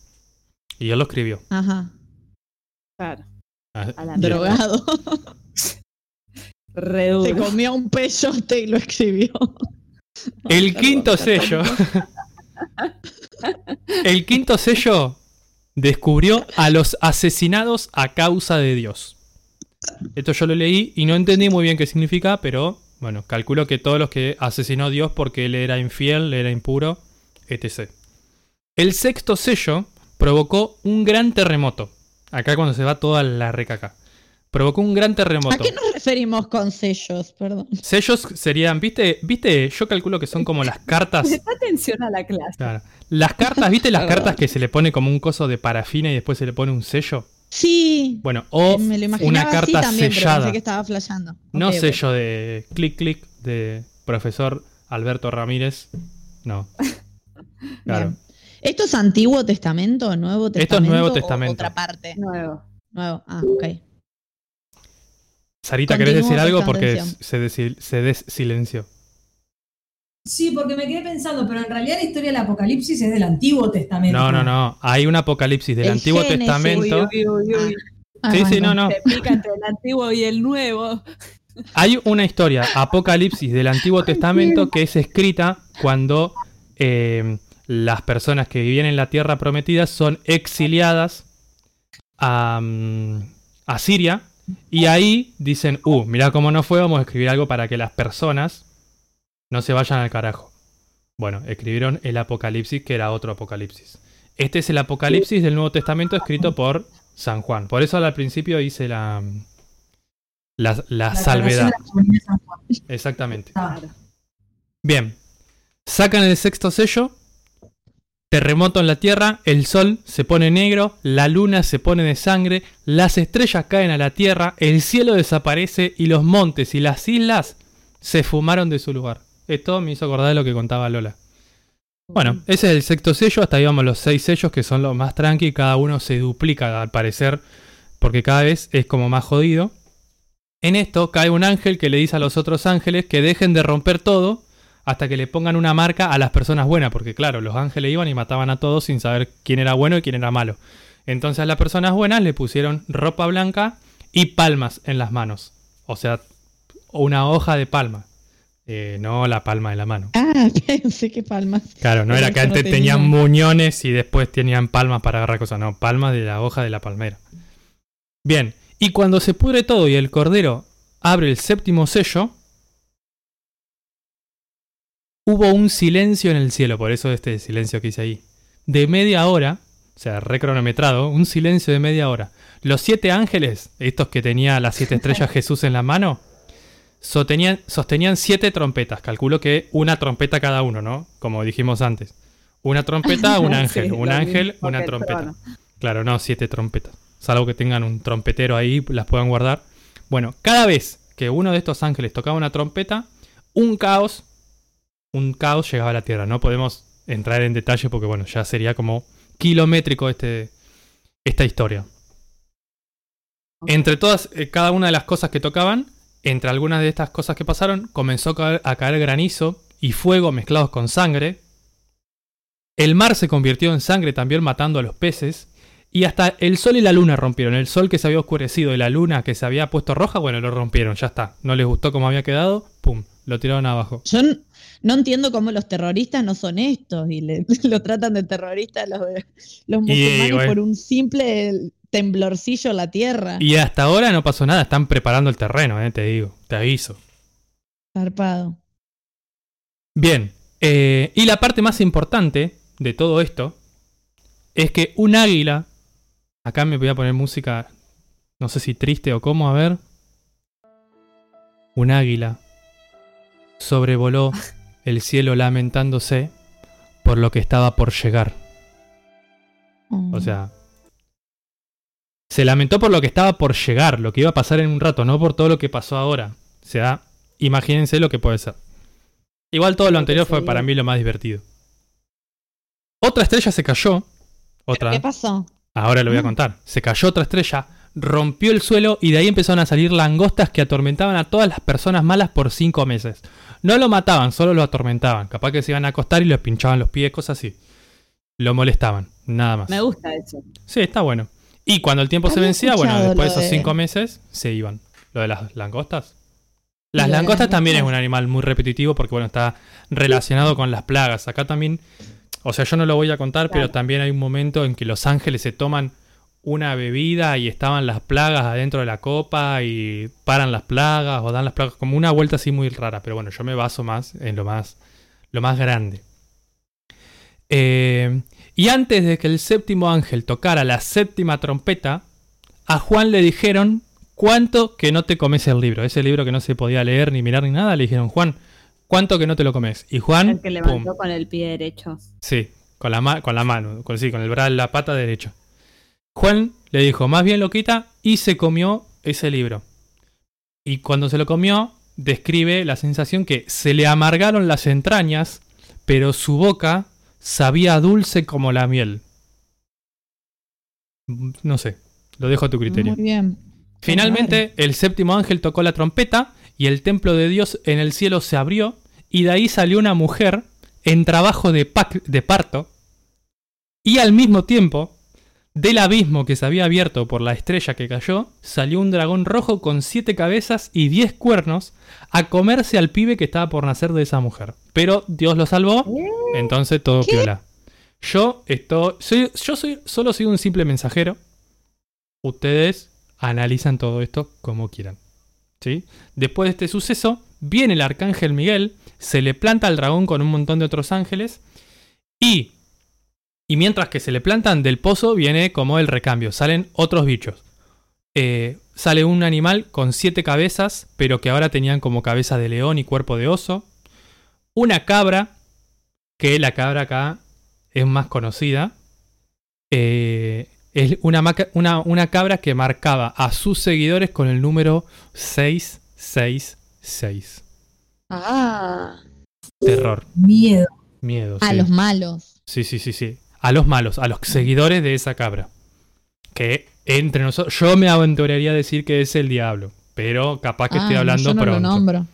Y él lo escribió. Ajá. Claro, Ah, A. Drogado. Se comió un peyote y lo escribió. El quinto sello. El quinto sello descubrió a los asesinados a causa de Dios. Esto yo lo leí y no entendí muy bien qué significa, pero bueno, calculo que todos los que asesinó Dios porque él era infiel, era impuro, etc. El sexto sello provocó un gran terremoto. Acá cuando se va toda la recaca. Provocó un gran ¿A terremoto. qué nos referimos con sellos? Perdón. Sellos serían, ¿viste? ¿Viste? Yo calculo que son como las cartas. Presta atención a la clase. Claro. Las cartas, ¿viste las cartas que se le pone como un coso de parafina y después se le pone un sello? Sí. Bueno, o me lo una así carta pero sellada. pensé que estaba flasheando. No sello de clic clic de profesor Alberto Ramírez. No. Claro. Bien. ¿Esto es Antiguo Testamento o Nuevo Esto es Testamento? Nuevo o Testamento. otra parte. Nuevo. Nuevo. Ah, ok. Sarita, ¿querés decir algo? Porque se, desi- se desilenció. Sí, porque me quedé pensando, pero en realidad la historia del Apocalipsis es del Antiguo Testamento. No, no, no. Hay un apocalipsis del El Antiguo Génesis. Testamento. Uy, uy, uy, uy. Ah, Sí, sí, bueno. no, no. Se pica entre el antiguo y el nuevo. Hay una historia, Apocalipsis del Antiguo Testamento, que es escrita cuando eh, las personas que vivían en la tierra prometida son exiliadas a, a Siria. Y ahí dicen, uh, mirá cómo no fue, vamos a escribir algo para que las personas no se vayan al carajo. Bueno, escribieron el Apocalipsis, que era otro Apocalipsis. Este es el Apocalipsis del Nuevo Testamento escrito por San Juan. Por eso al principio hice la, la, la salvedad. Exactamente. Bien. Sacan el sexto sello. Terremoto en la Tierra, el sol se pone negro, la luna se pone de sangre, las estrellas caen a la Tierra, el cielo desaparece y los montes y las islas se fumaron de su lugar. Esto me hizo acordar de lo que contaba Lola. Bueno, ese es el sexto sello, hasta ahí vamos los seis sellos que son los más tranqui, cada uno se duplica al parecer, porque cada vez es como más jodido. En esto cae un ángel que le dice a los otros ángeles que dejen de romper todo hasta que le pongan una marca a las personas buenas, porque claro, los ángeles iban y mataban a todos sin saber quién era bueno y quién era malo. Entonces a las personas buenas le pusieron ropa blanca y palmas en las manos. O sea, una hoja de palma. Eh, no la palma de la mano. Ah, pensé que palmas. Claro, no Pero era que no antes tenía. tenían muñones y después tenían palmas para agarrar cosas. No, palmas de la hoja de la palmera. Bien, y cuando se pudre todo y el cordero abre el séptimo sello, hubo un silencio en el cielo, por eso este silencio que hice ahí, de media hora, o sea, recronometrado, un silencio de media hora. Los siete ángeles, estos que tenía las siete estrellas Jesús en la mano, sostenían, sostenían siete trompetas. Calculo que una trompeta cada uno, ¿no? Como dijimos antes. Una trompeta, un ángel. Sí, un ángel, una trompeta. Claro, no, siete trompetas. Salvo que tengan un trompetero ahí, las puedan guardar. Bueno, cada vez que uno de estos ángeles tocaba una trompeta, un caos, un caos llegaba a la Tierra. No podemos entrar en detalle porque, bueno, ya sería como kilométrico este, esta historia. Entre todas, eh, cada una de las cosas que tocaban, entre algunas de estas cosas que pasaron, comenzó a caer, a caer granizo y fuego mezclados con sangre. El mar se convirtió en sangre también matando a los peces. Y hasta el sol y la luna rompieron. El sol que se había oscurecido y la luna que se había puesto roja, bueno, lo rompieron, ya está. No les gustó cómo había quedado, pum, lo tiraron abajo. Yo no entiendo cómo los terroristas no son estos y le, lo tratan de terrorista los, los musulmanes bueno. por un simple temblorcillo en la tierra. Y hasta ahora no pasó nada, están preparando el terreno, eh, te digo, te aviso. Zarpado. Bien, eh, y la parte más importante de todo esto es que un águila, acá me voy a poner música, no sé si triste o cómo, a ver. Un águila sobrevoló el cielo lamentándose por lo que estaba por llegar. O sea, se lamentó por lo que estaba por llegar, lo que iba a pasar en un rato, no por todo lo que pasó ahora. O sea, imagínense lo que puede ser. Igual todo lo anterior fue para mí lo más divertido. Otra estrella se cayó. Otra. ¿Qué pasó? Ahora lo voy a Ah. contar. Se cayó otra estrella, rompió el suelo y de ahí empezaron a salir langostas que atormentaban a todas las personas malas por cinco meses. No lo mataban, solo lo atormentaban. Capaz que se iban a acostar y le pinchaban los pies, cosas así. Lo molestaban, nada más. Me gusta eso. Sí, está bueno. Y cuando el tiempo se vencía, bueno, después de esos cinco meses, se iban. Lo de las langostas. Las langostas también es un animal muy repetitivo porque, bueno, está relacionado con las plagas. Acá también, o sea, yo no lo voy a contar, pero también hay un momento en que los ángeles se toman una bebida y estaban las plagas adentro de la copa y paran las plagas o dan las plagas, como una vuelta así muy rara. Pero bueno, yo me baso más en lo más, lo más grande. Eh, y antes de que el séptimo ángel tocara la séptima trompeta, a Juan le dijeron cuánto que no te comes el libro. Ese libro que no se podía leer ni mirar ni nada, le dijeron, Juan, ¿cuánto que no te lo comes? Y Juan, El que pum, levantó con el pie derecho. sí, con la, ma- con la mano, con, sí, con el brazo, la pata derecha. Juan le dijo, más bien lo quita, y se comió ese libro. Y cuando se lo comió, describe la sensación que se le amargaron las entrañas, pero su boca sabía dulce como la miel. No sé, lo dejo a tu criterio. Muy bien. Finalmente, el séptimo ángel tocó la trompeta y el templo de Dios en el cielo se abrió y de ahí salió una mujer en trabajo de, parto y al mismo tiempo, del abismo que se había abierto por la estrella que cayó, salió un dragón rojo con siete cabezas y diez cuernos a comerse al pibe que estaba por nacer de esa mujer. Pero Dios lo salvó, entonces todo ¿Qué? piola. Yo estoy, soy, yo soy, solo soy un simple mensajero. Ustedes analizan todo esto como quieran. Después de este suceso, viene el arcángel Miguel, se le planta al dragón con un montón de otros ángeles y, y mientras que se le plantan del pozo viene como el recambio, salen otros bichos. Eh, sale un animal con siete cabezas, pero que ahora tenían como cabeza de león y cuerpo de oso. Una cabra, que la cabra acá es más conocida. Eh, es una, una, una cabra que marcaba a sus seguidores con el número 666. Ah. Terror, Miedo. miedo. A sí. los malos. Sí, sí, sí, sí. A los malos, a los seguidores de esa cabra. Que entre nosotros, yo me aventuraría a decir que es el diablo. Pero capaz que estoy Ah, hablando yo no lo pronto. nombro.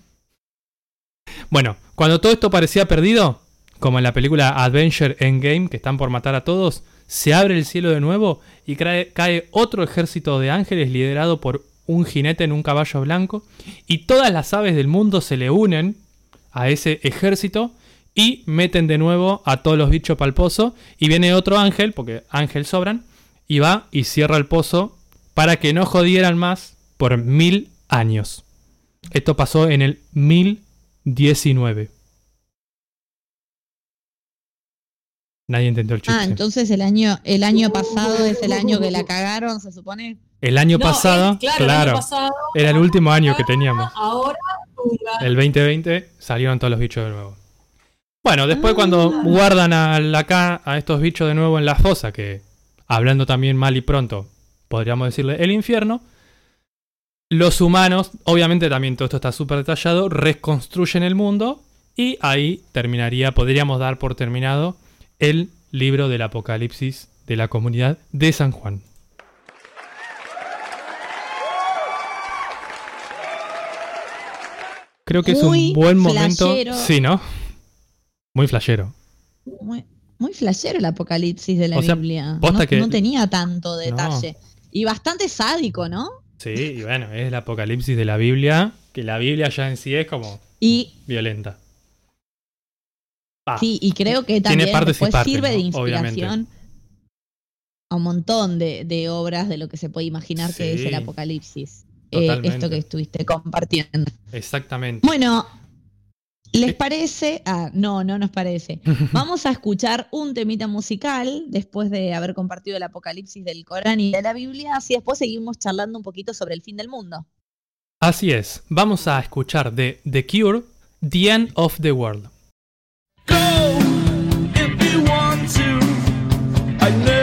Bueno, cuando todo esto parecía perdido, como en la película Adventure Endgame, que están por matar a todos, se abre el cielo de nuevo y cae, otro ejército de ángeles liderado por un jinete en un caballo blanco, y todas las aves del mundo se le unen a ese ejército y meten de nuevo a todos los bichos para el pozo, y viene otro ángel, porque ángel sobran, y va y cierra el pozo para que no jodieran más por mil años. Esto pasó en el 1019. Nadie entendió el chiste. Ah, entonces el año, el año pasado es el año que la cagaron, se supone. el año No, pasado, es- claro, claro, el año pasado, era el último año que teníamos. ahora. El 2020 salieron todos los bichos de nuevo. Bueno, después cuando guardan a, acá a estos bichos de nuevo en la fosa, que hablando también mal y pronto, podríamos decirle el infierno, los humanos, obviamente también todo esto está súper detallado, reconstruyen el mundo y ahí terminaría, podríamos dar por terminado el libro del Apocalipsis de la comunidad de San Juan. Creo que es un buen momento. Sí, ¿no? Muy flashero. Muy, muy flashero el apocalipsis de la Biblia. No, tenía tanto detalle. Y bastante sádico, ¿no? Sí, y bueno, es el apocalipsis de la Biblia, que la Biblia ya en sí es como violenta. Sí, y creo que también sirve de inspiración a un montón de, obras de lo que se puede imaginar que es el apocalipsis. Eh, esto que estuviste compartiendo. Exactamente. Bueno, ¿Les parece? Ah, no, no nos parece. Vamos a escuchar un temita musical después de haber compartido el apocalipsis del Corán y de la Biblia, así después seguimos charlando un poquito sobre el fin del mundo. Así es, vamos a escuchar de The Cure, The End of the World. I never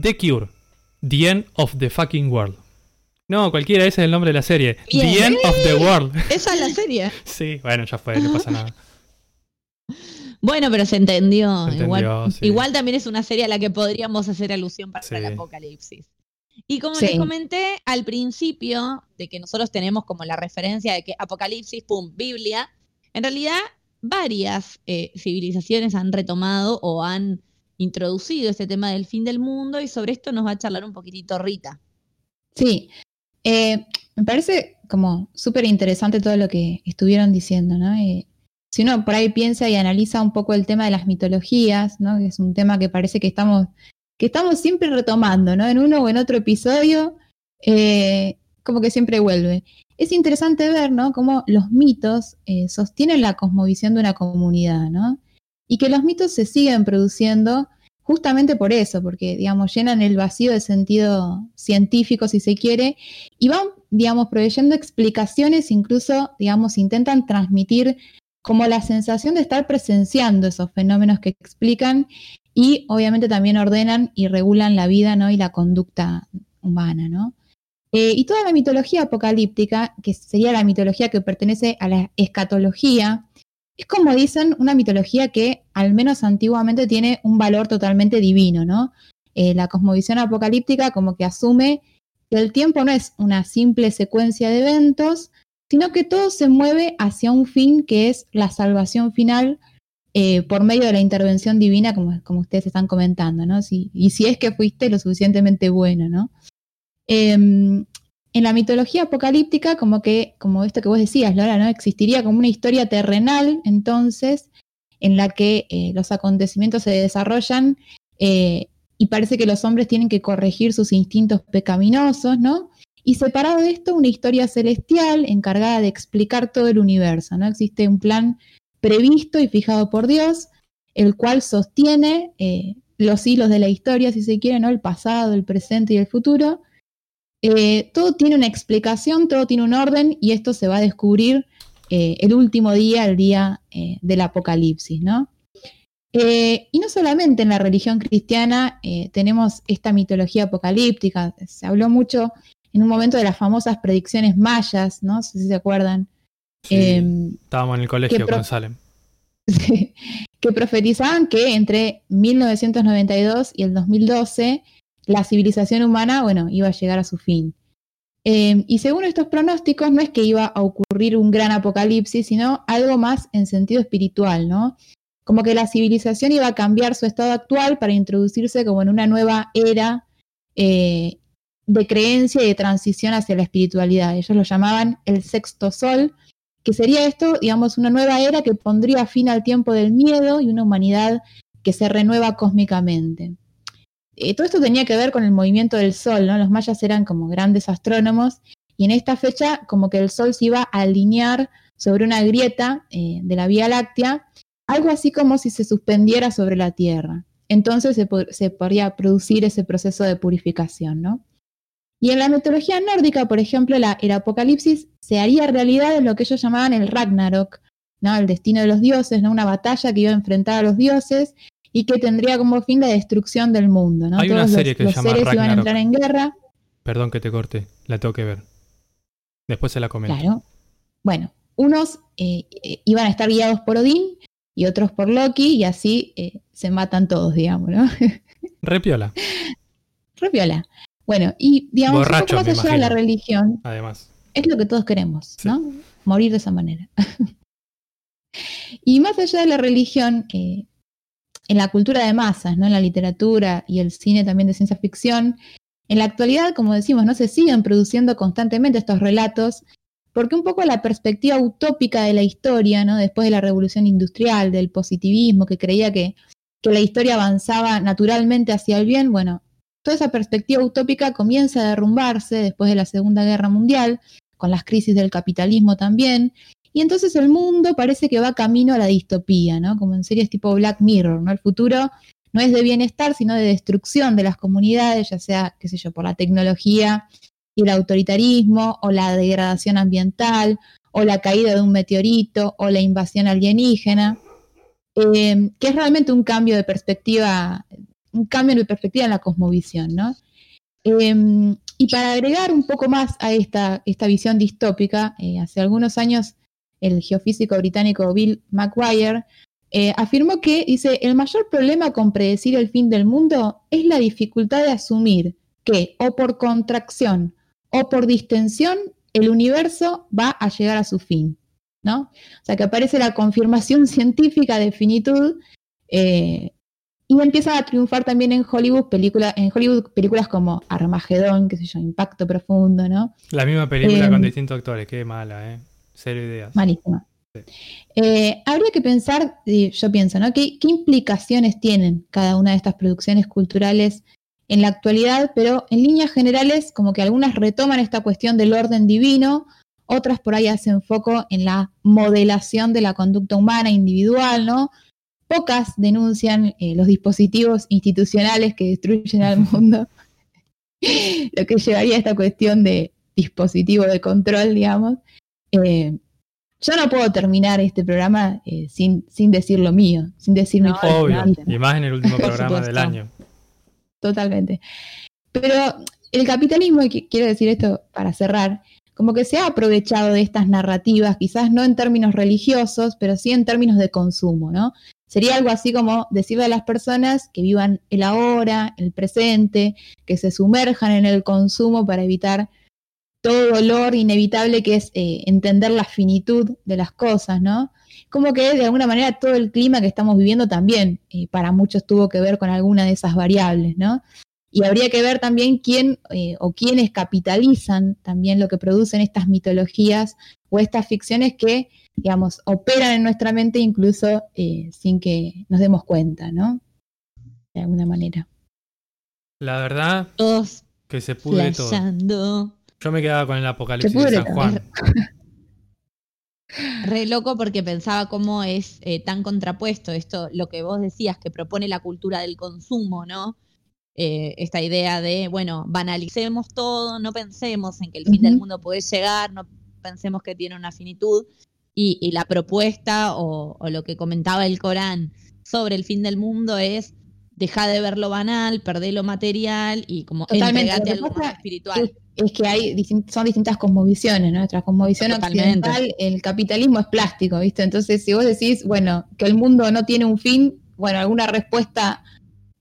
The Cure, The End of the Fucking World. No, cualquiera, ese es el nombre de la serie. the End of the World. Esa es la serie. sí, bueno, ya fue, no pasa nada. Bueno, pero se entendió. igual, también es una serie a la que podríamos hacer alusión para el apocalipsis. Y como les comenté al principio, de que nosotros tenemos como la referencia de que Apocalipsis, pum, Biblia, en realidad varias eh, civilizaciones han retomado o han introducido este tema del fin del mundo y sobre esto nos va a charlar un poquitito Rita. Sí, eh, me parece como súper interesante todo lo que estuvieron diciendo, ¿no? Eh, si uno por ahí piensa y analiza un poco el tema de las mitologías, ¿no? Que es un tema que parece que estamos, que estamos siempre retomando, ¿no? En uno o en otro episodio, eh, como que siempre vuelve. Es interesante ver, ¿no? Cómo los mitos sostienen la cosmovisión de una comunidad, ¿no? Y que los mitos se siguen produciendo justamente por eso, porque, digamos, llenan el vacío de sentido científico, si se quiere, y van, digamos, proveyendo explicaciones, incluso, digamos, intentan transmitir como la sensación de estar presenciando esos fenómenos que explican y obviamente también ordenan y regulan la vida ¿no? y la conducta humana. ¿no? Eh, y toda la mitología apocalíptica, que sería la mitología que pertenece a la escatología, es como dicen, una mitología que al menos antiguamente tiene un valor totalmente divino, ¿no? Eh, la cosmovisión apocalíptica como que asume que el tiempo no es una simple secuencia de eventos, sino que todo se mueve hacia un fin que es la salvación final eh, por medio de la intervención divina, como, como ustedes están comentando, ¿no? y si es que fuiste lo suficientemente bueno, ¿no? Em, en la mitología apocalíptica, como que, como esto que vos decías, Laura, ¿no? Existiría como una historia terrenal, entonces, en la que eh, los acontecimientos se desarrollan eh, y parece que los hombres tienen que corregir sus instintos pecaminosos, ¿no? Y separado de esto, una historia celestial encargada de explicar todo el universo, ¿no? Existe un plan previsto y fijado por Dios, el cual sostiene eh, los hilos de la historia, si se quiere, ¿no? El pasado, el presente y el futuro, eh, todo tiene una explicación, todo tiene un orden y esto se va a descubrir eh, el último día, el día eh, del apocalipsis, ¿no? y no solamente en la religión cristiana tenemos esta mitología apocalíptica, se habló mucho en un momento de las famosas predicciones mayas, ¿no? No sé si se acuerdan. estábamos en el colegio con Salem. que profetizaban que entre 1992 y el 2012 la civilización humana, bueno, iba a llegar a su fin. Em, y según estos pronósticos, no es que iba a ocurrir un gran apocalipsis, sino algo más en sentido espiritual, ¿no? Como que la civilización iba a cambiar su estado actual para introducirse como en una nueva era eh, de creencia y de transición hacia la espiritualidad. Ellos lo llamaban el sexto sol, que sería esto, digamos, una nueva era que pondría fin al tiempo del miedo y una humanidad que se renueva cósmicamente. Eh, todo esto tenía que ver con el movimiento del Sol, ¿no? Los mayas eran como grandes astrónomos y en esta fecha como que el Sol se iba a alinear sobre una grieta eh, de la Vía Láctea, algo así como si se suspendiera sobre la Tierra. Entonces se, podría producir ese proceso de purificación, ¿no? Y en la mitología nórdica, por ejemplo, la, el apocalipsis se haría realidad en lo que ellos llamaban el Ragnarok, ¿no? el destino de los dioses, ¿no? una batalla que iba a enfrentar a los dioses y que tendría como fin la destrucción del mundo. ¿no? Hay una serie que se llama seres iban a entrar en guerra. Perdón que te corte, la tengo que ver. Después se la comento. Claro. Bueno, unos eh, eh, iban a estar guiados por Odín y otros por Loki y así eh, se matan todos, digamos, ¿no? Repiola. Repiola. Bueno, y digamos, más allá de la religión, además, es lo que todos queremos, ¿no? Morir de esa manera. y más allá de la religión, en la cultura de masas, ¿no? en la literatura y el cine también de ciencia ficción, en la actualidad, como decimos, no se siguen produciendo constantemente estos relatos, porque un poco la perspectiva utópica de la historia, ¿no? después de la revolución industrial, del positivismo, que creía que, que la historia avanzaba naturalmente hacia el bien, bueno, toda esa perspectiva utópica comienza a derrumbarse después de la Segunda Guerra Mundial, con las crisis del capitalismo también, y entonces el mundo parece que va camino a la distopía, ¿no? Como en series tipo Black Mirror, ¿no? El futuro no es de bienestar, sino de destrucción de las comunidades, ya sea, qué sé yo, por la tecnología y el autoritarismo, o la degradación ambiental, o la caída de un meteorito, o la invasión alienígena, em, que es realmente un cambio de perspectiva, un cambio de perspectiva en la cosmovisión, ¿no? Em, y para agregar un poco más a esta, esta visión distópica, eh, hace algunos años el geofísico británico Bill McGuire eh, afirmó que, dice, el mayor problema con predecir el fin del mundo es la dificultad de asumir que o por contracción o por distensión el universo va a llegar a su fin, ¿no? O sea, que aparece la confirmación científica de finitud eh, y empieza a triunfar también en Hollywood, en Hollywood películas como Armagedón, que se llama Impacto Profundo, ¿no? La misma película con em, distintos actores, qué mala, ¿eh? Cero ideas. Malísima. Eh, habría que pensar, yo pienso, ¿no? ¿Qué, implicaciones tienen cada una de estas producciones culturales en la actualidad? Pero en líneas generales, como que algunas retoman esta cuestión del orden divino, otras por ahí hacen foco en la modelación de la conducta humana individual, ¿no? Pocas denuncian eh, los dispositivos institucionales que destruyen al mundo, lo que llevaría a esta cuestión de dispositivo de control, digamos. Eh, yo no puedo terminar este programa eh, sin, sin decir lo mío, sin decir mi Obvio, y más en el último programa del año. Totalmente. Pero el capitalismo, y quiero decir esto para cerrar, como que se ha aprovechado de estas narrativas, quizás no en términos religiosos, pero sí en términos de consumo, ¿no? Sería algo así como decirle a las personas que vivan el ahora, el presente, que se sumerjan en el consumo para evitar todo dolor inevitable que es eh, entender la finitud de las cosas, ¿no? Como que de alguna manera todo el clima que estamos viviendo también eh, para muchos tuvo que ver con alguna de esas variables, ¿no? Y habría que ver también quién eh, o quiénes capitalizan también lo que producen estas mitologías o estas ficciones que, digamos, operan en nuestra mente incluso sin que nos demos cuenta, ¿no? De alguna manera. La verdad que se pude todo. Yo me quedaba con el apocalipsis de San Juan. Re loco porque pensaba cómo es eh, tan contrapuesto esto, lo que vos decías, que propone la cultura del consumo, ¿no? Eh, esta idea de, bueno, banalicemos todo, no pensemos en que el fin del mundo puede llegar, no pensemos que tiene una finitud. Y, la propuesta o, lo que comentaba el Corán sobre el fin del mundo es deja de ver lo banal, perder lo material y como entregate algo más espiritual es que hay son distintas cosmovisiones, ¿no? Nuestra cosmovisión occidental, el capitalismo es plástico, ¿viste? Entonces, si vos decís, bueno, que el mundo no tiene un fin, bueno, alguna respuesta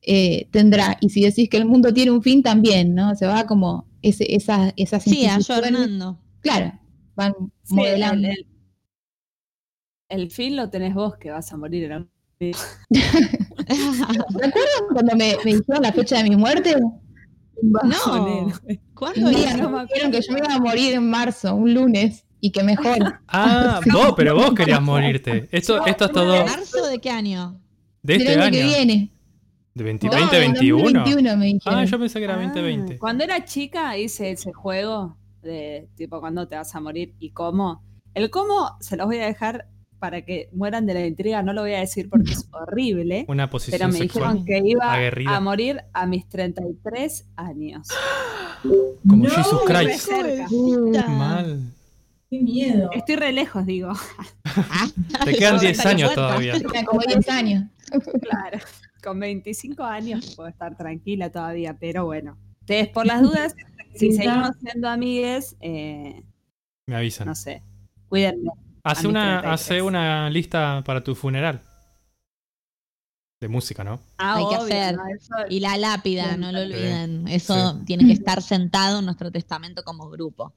eh, tendrá. Y si decís que el mundo tiene un fin, también, ¿no? Se va como ese, esa, esas Sí, ayornando. Claro, van modelando. El, fin lo tenés vos, que vas a morir en ¿Recuerdan cuando me, me dijeron la fecha de mi muerte? No. ¿Cuándo día nos dijeron que yo iba a morir en marzo, un lunes, y que mejor. Ah, vos, pero vos querías morirte. Esto, esto es todo. ¿Marzo de qué año? De este año. que viene. ¿De 2021? ah, yo pensé que era 2020. Ah, cuando era chica hice ese juego de tipo cuándo te vas a morir y cómo. El cómo se los voy a dejar para que mueran de la intriga, no lo voy a decir porque es horrible. Una posición Pero me dijeron que iba a morir a mis 33 años. Como no, Jesus Christ. Mal. Qué miedo. Estoy re lejos, digo. Te quedan 10 años todavía. Como 10 años. Claro. Con 25 años puedo estar tranquila todavía, pero bueno. Ustedes, por las dudas, si seguimos siendo amigues, eh, me avisan. No sé. Cuídenme. Hace una, hace una lista para tu funeral. De música, ¿no? Ah, Hay que hacer. y la lápida, no lo olviden. Eso tiene que estar sentado en nuestro testamento como grupo.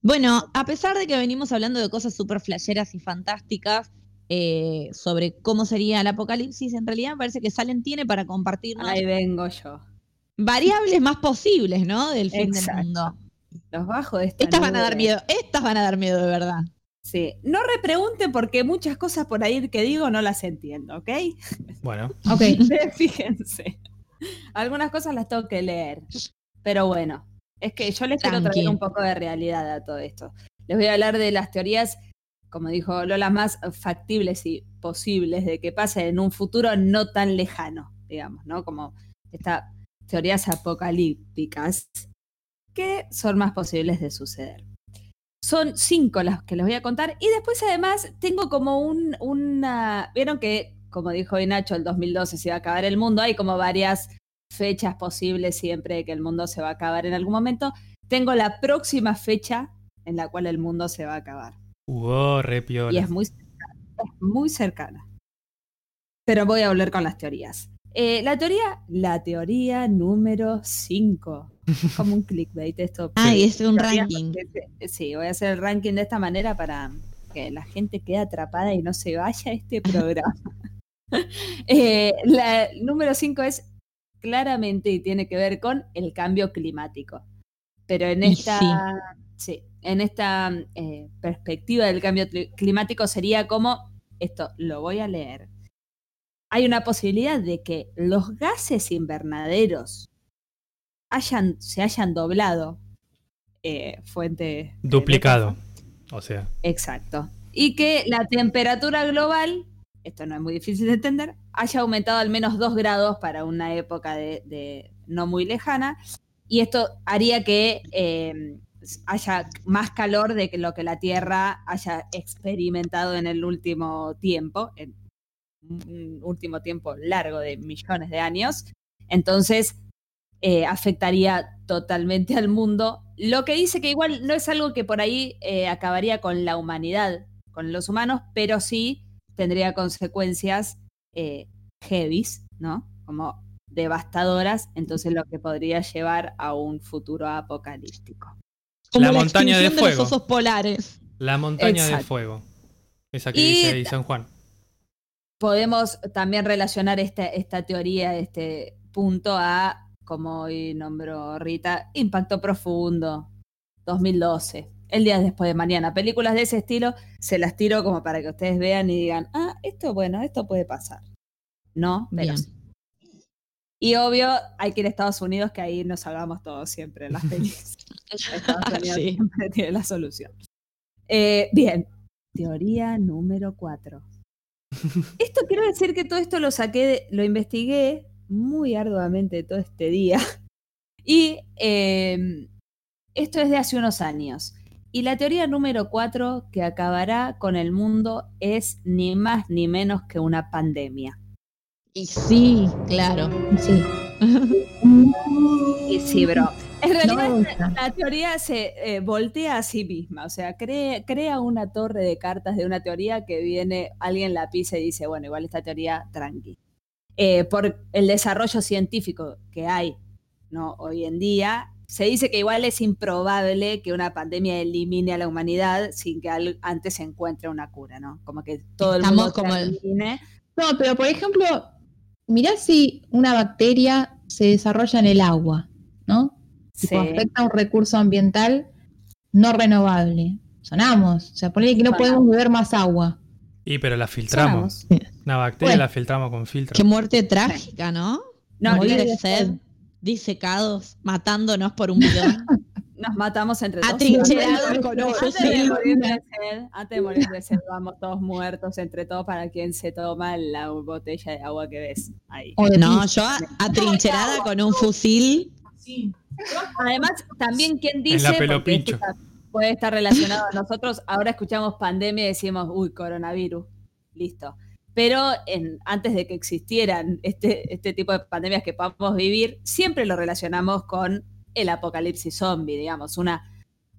Bueno, a pesar de que venimos hablando de cosas súper flasheras y fantásticas eh, sobre cómo sería el apocalipsis, en realidad me parece que Salen tiene para compartirnos. Ahí vengo yo. Variables más posibles, ¿no? Del fin del mundo. Los bajos de esta Estas van a dar miedo, estas van a dar miedo de verdad. Sí, no repregunte porque muchas cosas por ahí que digo no las entiendo, ¿ok? Bueno. Ok. Fíjense. Algunas cosas las tengo que leer. Pero bueno, es que yo les quiero traer un poco de realidad a todo esto. Les voy a hablar de las teorías, como dijo Lola, más factibles y posibles de que pase en un futuro no tan lejano, digamos, ¿no? Como estas teorías apocalípticas que son más posibles de suceder. Son cinco las que les voy a contar. Y después, además, tengo como un, una. Vieron que, como dijo Nacho, el 2012 se iba a acabar el mundo. Hay como varias fechas posibles siempre que el mundo se va a acabar en algún momento. tengo la próxima fecha en la cual el mundo se va a acabar. Wow, re piola. Y es muy cercana. Es muy cercana. Pero voy a volver con las teorías. Eh, la teoría, la teoría número 5. Como un clickbait esto. Ay, es un ranking. Sí, voy a hacer el ranking de esta manera para que la gente quede atrapada y no se vaya a este programa. Eh, la número 5 es claramente y tiene que ver con el cambio climático. Pero en Y esta, sí, en esta eh, perspectiva del cambio cli- climático sería como, esto lo voy a leer, hay una posibilidad de que los gases invernaderos hayan, se hayan doblado, eh, fuente... Duplicado. O sea, Exacto. Y que la temperatura global, esto no es muy difícil de entender, haya aumentado al menos 2 grados para una época de, de no muy lejana. Y esto haría que eh, haya más calor de que lo que la Tierra haya experimentado en el último tiempo, en un último tiempo largo de millones de años. Entonces, eh, afectaría totalmente al mundo. Lo que dice que igual no es algo que por ahí eh, acabaría con la humanidad, con los humanos, pero sí tendría consecuencias eh, heavies, ¿no? Como devastadoras, entonces lo que podría llevar a un futuro apocalíptico. Como La montaña de fuego. los osos polares. la montaña de fuego. Esa que Y- dice ahí San Juan. podemos también relacionar esta, esta teoría, este punto a, como hoy nombró Rita, Impacto Profundo, 2012, el día después de mañana. Películas de ese estilo se las tiro como para que ustedes vean y digan, ah, esto, bueno, esto puede pasar. No, pero sí. Y obvio, hay que ir a Estados Unidos, que ahí nos hagamos todos siempre en las pelis. Estados Unidos Sí. siempre tiene la solución. Eh, bien, teoría número 4. Esto quiero decir que todo esto lo saqué, de- lo investigué muy arduamente todo este día. Y eh, esto es de hace unos años. Y la teoría número 4 que acabará con el mundo es ni más ni menos que una pandemia. Y sí, claro. Sí. Y sí, bro. En realidad la teoría se eh, voltea a sí misma, o sea, crea, crea una torre de cartas de una teoría que viene, alguien la pisa y dice, bueno, igual esta teoría tranqui. Eh, por el desarrollo científico que hay ¿no? hoy en día, se dice que igual es improbable que una pandemia elimine a la humanidad sin que al- antes se encuentre una cura, ¿no? Como que todo el mundo como el-. No, pero por ejemplo, mirá si una bacteria se desarrolla en el agua, ¿no? Sí. afecta a un recurso ambiental no renovable. Sonamos. O sea, ponele que no Sonamos. podemos beber más agua. Y pero la filtramos. Sonamos. Una bacteria Bueno. la filtramos con filtro. Qué muerte trágica, ¿no? No, Morir no, de sed, disecados, matándonos por un bidón. nos matamos entre todos. Atrincherados con un Antes de fusil. morir de sed, antes de morir de sed, vamos todos muertos entre todos para quien se toma la botella de agua que ves ahí. No, yo atrincherada con un fusil. Sí. Además, también quien En dice, la pelo porque esto pincho. ta- puede estar relacionado a nosotros, ahora escuchamos pandemia y decimos, uy, coronavirus, listo. Pero en, antes de que existieran este, este tipo de pandemias que podamos vivir, siempre lo relacionamos con el apocalipsis zombie, digamos, una,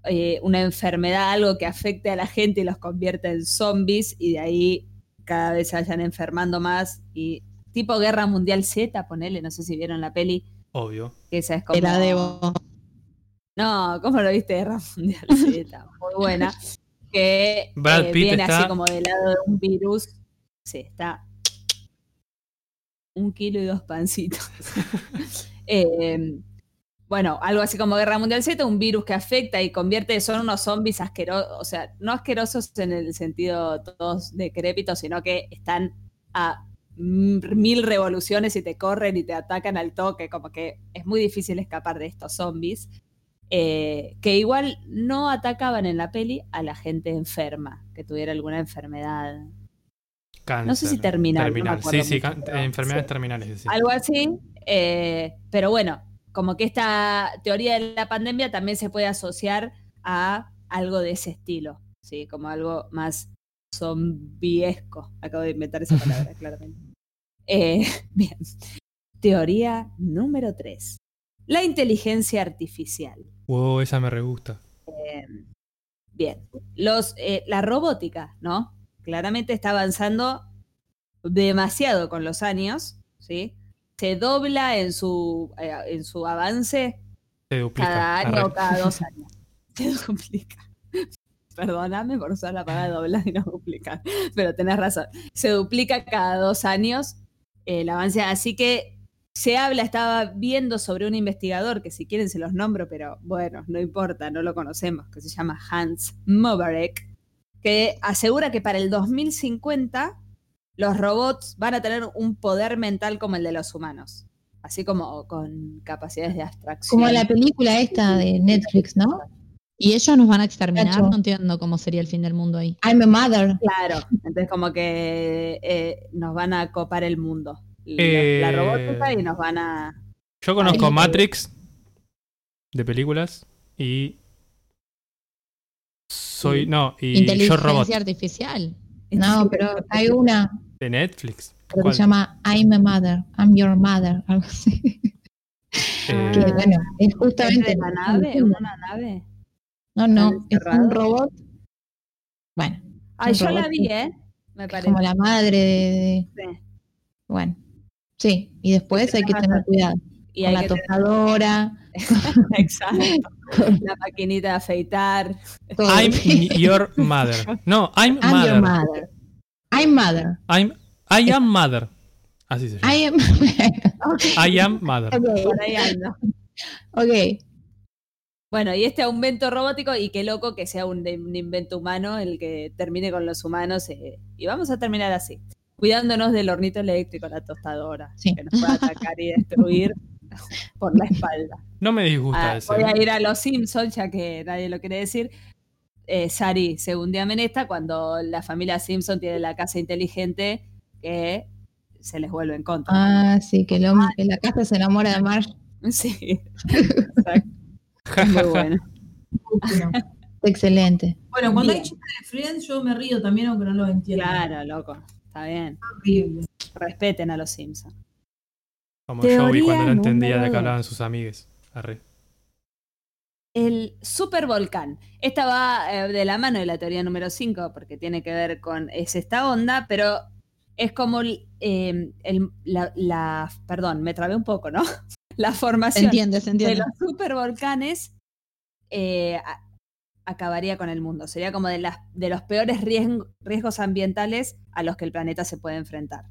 eh, una enfermedad, algo que afecte a la gente y los convierte en zombies y de ahí cada vez se vayan enfermando más y tipo Guerra Mundial Z, ponele, no sé si vieron la peli, Obvio. que esa es como... La debo. No, ¿cómo lo viste? Guerra Mundial Z, muy buena. Que Brad eh, Pitt viene está- así como del lado de un virus. Sí, está un kilo y dos pancitos. Eh, bueno, algo así como Guerra Mundial Z, un virus que afecta y convierte, son unos zombies asquerosos, o sea, no asquerosos en el sentido todos decrépitos, sino que están a mil revoluciones y te corren y te atacan al toque, como que es muy difícil escapar de estos zombies, eh, que igual no atacaban en la peli a la gente enferma, que tuviera alguna enfermedad, Cáncer. No sé si terminal, no Terminal. sí, sí, mucho, enfermedades sí. terminales. sí. algo así, eh, pero bueno, como que esta teoría de la pandemia también se puede asociar a algo de ese estilo, ¿sí? Como algo más zombiesco. Acabo de inventar esa palabra, claramente. Eh, bien. Teoría número 3. La inteligencia artificial. Wow, esa me re gusta. Eh, bien. Los, eh, la robótica, ¿no? Claramente está avanzando demasiado con los años, ¿sí? Se dobla en su, eh, en su avance Se duplica. cada año Arre. o cada dos años. Se duplica. Perdóname por usar la palabra doblar y no duplicar, pero tenés razón. Se duplica cada dos años eh, el avance, así que se habla, estaba viendo sobre un investigador, que si quieren se los nombro, pero bueno, no importa, no lo conocemos, que se llama Hans Mobarek, que asegura que para el 2050 los robots van a tener un poder mental como el de los humanos, así como con capacidades de abstracción. Como la película esta de Netflix, ¿no? Y ellos nos van a exterminar, no entiendo cómo sería el fin del mundo ahí. I'm a mother. Claro, entonces como que eh, nos van a copar el mundo. La- Eh, La robótica y nos van a... Yo conozco. Matrix de películas y. Soy. No, y Yo Inteligencia Robot artificial. No, pero hay una de Netflix. creo que se llama I'm a mother, I'm your mother, algo así. Eh, Que bueno, es justamente. ¿Es de la nave? ¿En una nave? No, no, ¿Están es un robot. Bueno, Ay, Un yo la vi, ¿eh? Me es parece. como la madre de, de- Sí. Bueno, sí, y después hay que tener cuidado. Y con la tostadora, Exacto. La maquinita de afeitar. todo. I'm your mother. No, I'm, I'm mother. your mother. I'm mother. I'm, I am mother. Así se llama. I am. I am mother. ok, Por ahí ando. ok. Bueno, y este aumento robótico, y qué loco que sea un, un invento humano el que termine con los humanos. eh, y vamos a terminar así, cuidándonos del hornito eléctrico, la tostadora, Sí. que nos puede atacar y destruir por la espalda. No me disgusta Ah, ese. voy a ir a los Simpsons, ya que nadie lo quiere decir. Eh, Sari, según Diamen esta, cuando la familia Simpson tiene la casa inteligente que se les vuelve en contra. Ah, sí, que, el hombre, que la casa se enamora de Marge. Sí, exacto. Muy bueno. Excelente. Bueno, cuando hay chistes de Friends, yo me río también, aunque no lo entiendo. Claro, loco. Está bien. Horrible. Respeten a los Simpsons. Como yo vi Teoría cuando no entendía de qué hablaban sus amigues. Arre. El supervolcán. Esta va eh, de la mano de la teoría número 5 porque tiene que ver con es esta onda, pero es como el, eh, el- la, la- Perdón, me trabé un poco, ¿no? La Se formación entiende, se de los supervolcanes eh, a- acabaría con el mundo. Sería como de, las, de los peores riesg- riesgos ambientales a los que el planeta se puede enfrentar.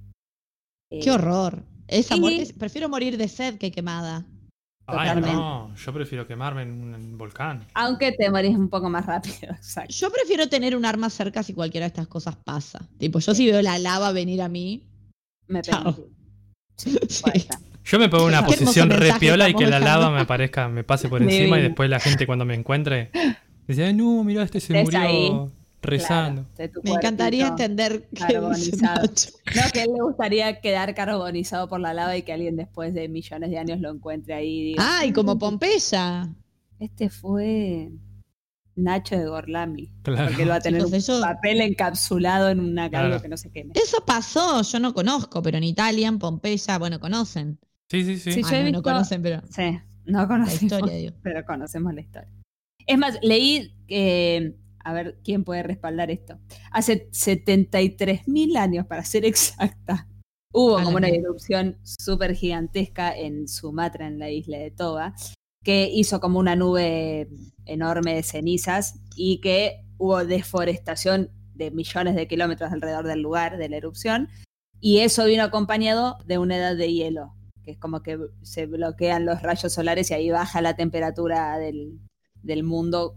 Eh, Qué horror. Esa prefiero morir de sed que quemada. Ay, no. Yo prefiero quemarme en un volcán. Aunque te morís un poco más rápido, exacto. Yo prefiero tener un arma cerca si cualquiera de estas cosas pasa. Tipo, yo si veo la lava venir a mí. Me. Sí, Sí. ser. Yo me pongo en una posición re mensaje piola y que la dejando. lava me aparezca, me pase por encima y después la gente cuando me encuentre dice, "Ay, no, mira, este se murió ahí. Rezando. Claro, de tu Me encantaría entender carbonizado. Nacho. No, que a él le gustaría quedar carbonizado por la lava y que alguien después de millones de años lo encuentre ahí y diga, Ay, como Pompeya. este fue Nacho de Gorlami. Claro. Porque él va a tener Chicos, un eso- papel encapsulado en una Claro. algo que no se queme. Eso pasó, yo no conozco, pero en Italia, en Pompeya, bueno, conocen. Sí, sí, sí. Sí, Ah, yo no, no visto- conocen, pero Sí, no la conocemos, historia, digo. pero conocemos la historia. Es más, leí que, a ver quién puede respaldar esto. Hace 73 mil años, para ser exacta, hubo A la como una erupción súper gigantesca en Sumatra, en la isla de Toba, que hizo como una nube enorme de cenizas y que hubo deforestación de millones de kilómetros alrededor del lugar de la erupción. Y eso vino acompañado de una edad de hielo, que es como que se bloquean los rayos solares y ahí baja la temperatura del, del mundo.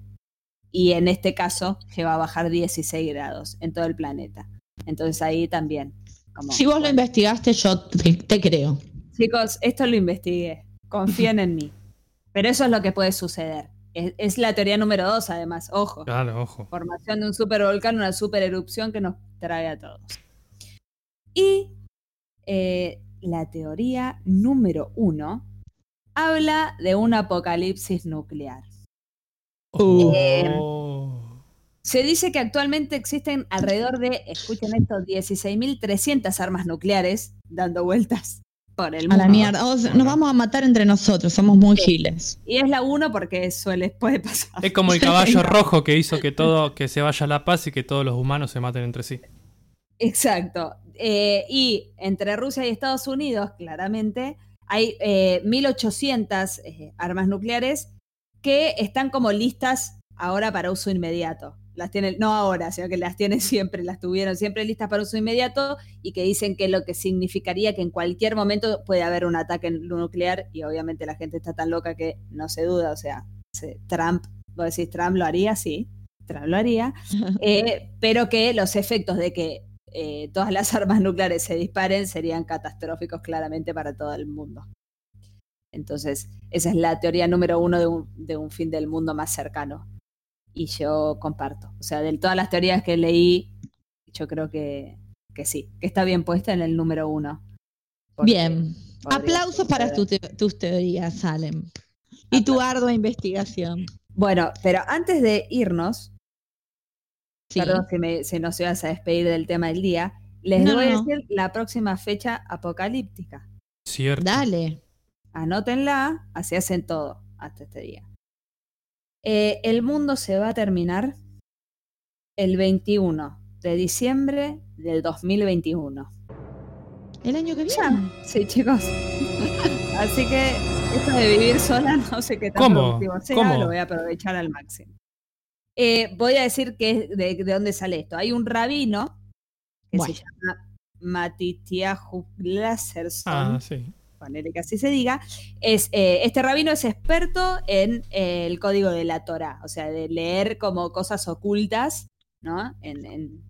Y en este caso lleva a bajar 16 grados en todo el planeta. Entonces ahí también. como, Si vos lo investigaste, yo te, te creo. Chicos, esto lo investigué. Confíen en mí. Pero eso es lo que puede suceder. Es, es la teoría número dos, además. Ojo. Claro, ojo. Formación de un supervolcán, una supererupción que nos trae a todos. Y eh, la teoría número uno habla de un apocalipsis nuclear. Uh. Se dice que actualmente existen alrededor de, escuchen esto, 16.300 armas nucleares dando vueltas por el A mundo. la mierda. O sea, nos vamos a matar entre nosotros, somos muy giles. Y es la uno porque suele, puede pasar. Es como el caballo rojo que hizo que todo, que se vaya la paz y que todos los humanos se maten entre sí. Exacto. Eh, y entre Rusia y Estados Unidos, claramente, hay eh, 1.800 eh, armas nucleares que están como listas ahora para uso inmediato. Las tienen, no ahora, sino que las tienen siempre, las tuvieron siempre listas para uso inmediato y que dicen que lo que significaría que en cualquier momento puede haber un ataque nuclear y obviamente la gente está tan loca que no se duda, o sea, se- Trump, vos decís, Trump lo haría, sí, Trump lo haría, eh, pero que los efectos de que eh, todas las armas nucleares se disparen serían catastróficos claramente para todo el mundo. Entonces, esa es la teoría número uno de un, de un fin del mundo más cercano. Y yo comparto. O sea, de todas las teorías que leí, yo creo que, que sí, que está bien puesta en el número uno. Bien. Aplausos para suceder. tu te- tus teorías, Salem. Y tu ardua investigación. Bueno, pero antes de irnos, Sí. perdón si, me, si nos ibas a despedir del tema del día, les No, voy a decir la próxima fecha apocalíptica. Cierto. Dale. Anótenla, así hacen todo hasta este día. Eh, el mundo se va a terminar el 21 de diciembre del 2021. El año que viene. Ya, sí, chicos. Así que esto de vivir sola no sé qué tan ¿Cómo? productivo sea, ¿Cómo? lo voy a aprovechar al máximo. Eh, voy a decir que de, de dónde sale esto. Hay un rabino que Bueno. se llama Matitiahu Glasserson Ah, sí. Ponele que así se diga, es, eh, este rabino es experto en eh, el código de la Torah, o sea, de leer como cosas ocultas, ¿no? En, en-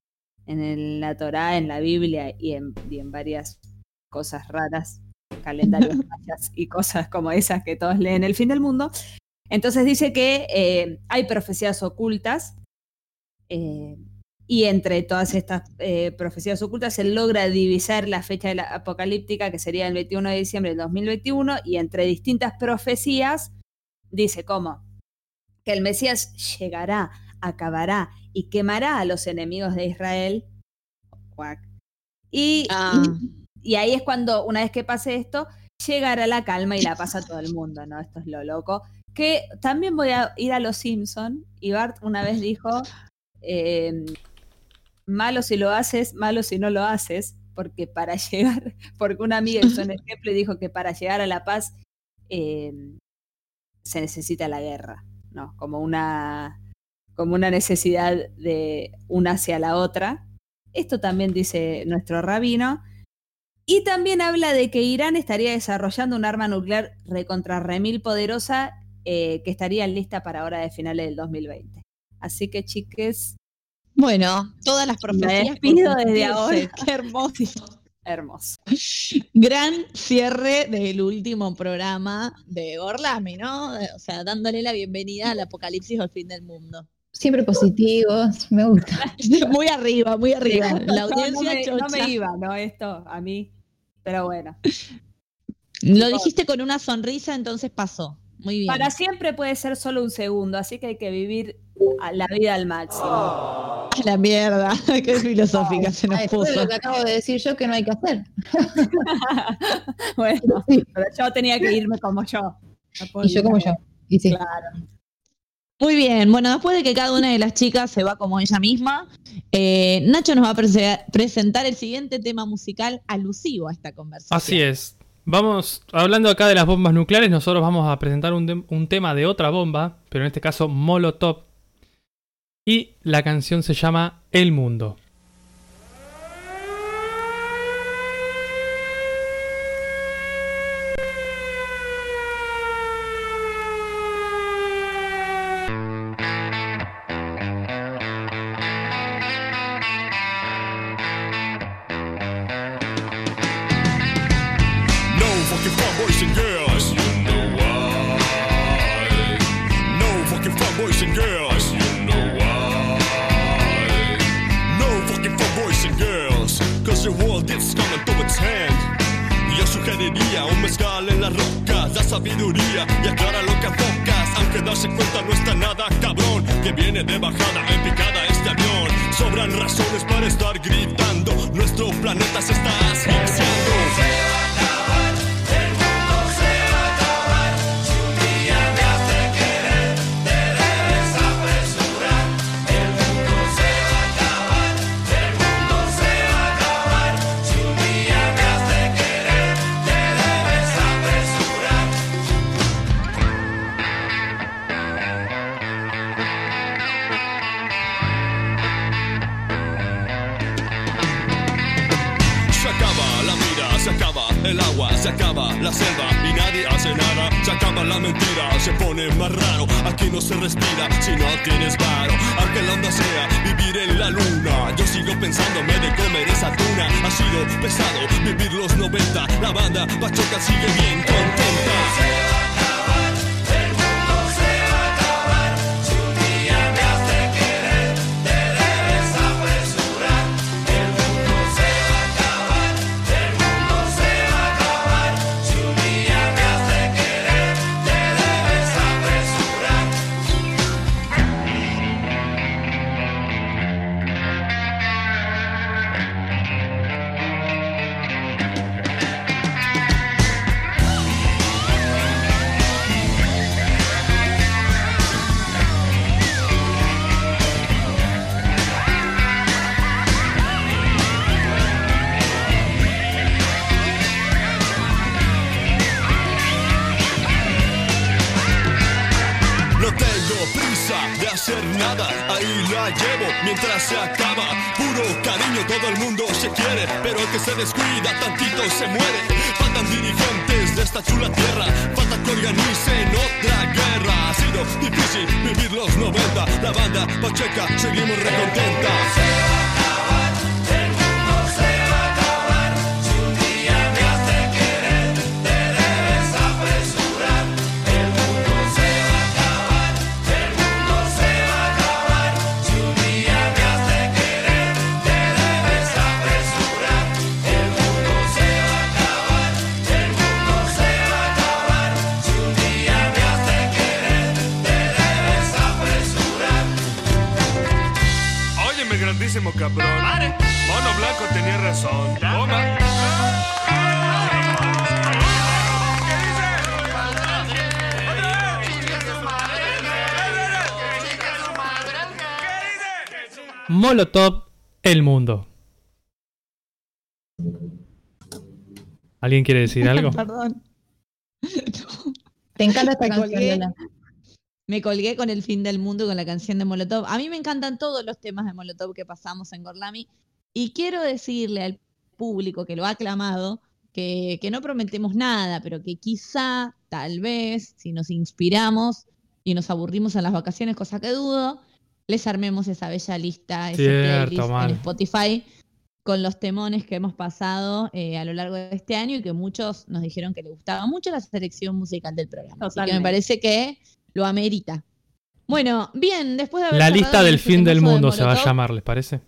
en la Torah, en la Biblia y en, y en varias cosas raras, calendarios y cosas como esas que todos leen el fin del mundo. Entonces dice que eh, hay profecías ocultas y entre todas estas eh, profecías ocultas él logra divisar la fecha de la apocalíptica, que sería el 21 de diciembre del 2021, y entre distintas profecías dice cómo que el Mesías llegará, acabará y quemará a los enemigos de Israel. Y, Ah. y, y ahí es cuando, una vez que pase esto, llegará la calma y la paz a todo el mundo, ¿no? Esto es lo loco. Que también voy a ir a Los Simpson y Bart una vez dijo, eh, malo si lo haces, malo si no lo haces, porque para llegar, porque una amiga hizo un ejemplo y dijo que para llegar a la paz eh, se necesita la guerra, ¿no? Como una, como una necesidad de una hacia la otra. Esto también dice nuestro rabino. Y también habla de que Irán estaría desarrollando un arma nuclear recontra remil poderosa eh, que estaría lista para ahora de finales del 2020. Así que, chiques, Bueno, todas las profecías. despido por desde ahora. Qué hermoso. hermoso. Gran cierre del último programa de Orlami, ¿no? O sea, dándole la bienvenida al apocalipsis o al fin del mundo. Siempre positivos, me gusta. Muy arriba, muy arriba. La audiencia no, me, me iba, ¿no? Esto a mí. Pero bueno. Lo dijiste con una sonrisa, entonces pasó. Muy bien. Para siempre puede ser solo un segundo, así que hay que vivir a la vida al máximo. A la mierda. Qué filosófica se nos Ay, fue puso. lo que acabo de decir yo que no hay que hacer. bueno, Sí, pero yo tenía que irme como yo. No y yo como yo. Y sí. Claro. Muy bien, bueno, después de que cada una de las chicas se va como ella misma, eh, Nacho nos va a prese- presentar el siguiente tema musical alusivo a esta conversación. Así es. Vamos, hablando acá de las bombas nucleares, nosotros vamos a presentar un, un tema de otra bomba, pero en este caso Molotov. Y la canción se llama El Mundo. End. Yo sugeriría un mezcal en las rocas, da sabiduría y aclara lo que enfocas. Aunque darse cuenta no está nada cabrón, que viene de bajada en picada este avión. Sobran razones para estar gritando, nuestro planeta se está asfixiando. La selva y nadie hace nada. Se acaba la mentira, se pone más raro. Aquí no se respira si no tienes varo. Aunque la onda sea vivir en la luna, yo sigo pensándome de comer esa tuna. Ha sido pesado vivir los 90. La banda Pachoca sigue bien contenta. Molotov, el mundo. ¿Alguien quiere decir algo? Perdón. Te encanta esta Me canción, colgué. Me colgué con el fin del mundo con la canción de Molotov. A mí me encantan todos los temas de Molotov que pasamos en Gorlami. Y quiero decirle al público que lo ha aclamado que, que no prometemos nada, pero que quizá, tal vez, si nos inspiramos y nos aburrimos en las vacaciones, cosa que dudo, les armemos esa bella lista, ese Cierto, playlist en Spotify con los temones que hemos pasado eh, a lo largo de este año y que muchos nos dijeron que les gustaba mucho la selección musical del programa. Así que me Totalmente. parece que lo amerita. Bueno, bien, después de haber La lista del fin del de mundo se va a llamar, ¿les parece?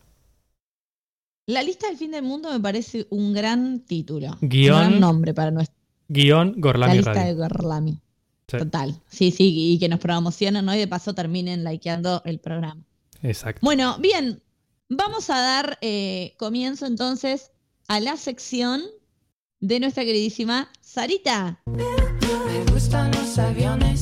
La lista del fin del mundo me parece un gran título. Guión, Un gran nombre para nuestra Guión la Gorlami lista Radio. de Gorlami. Sí. Total. Sí, sí, y que nos promocionen, ¿no? Y de paso terminen likeando el programa. Exacto. Bueno, bien, vamos a dar eh, comienzo entonces a la sección de nuestra queridísima Sarita. Me gustan los aviones,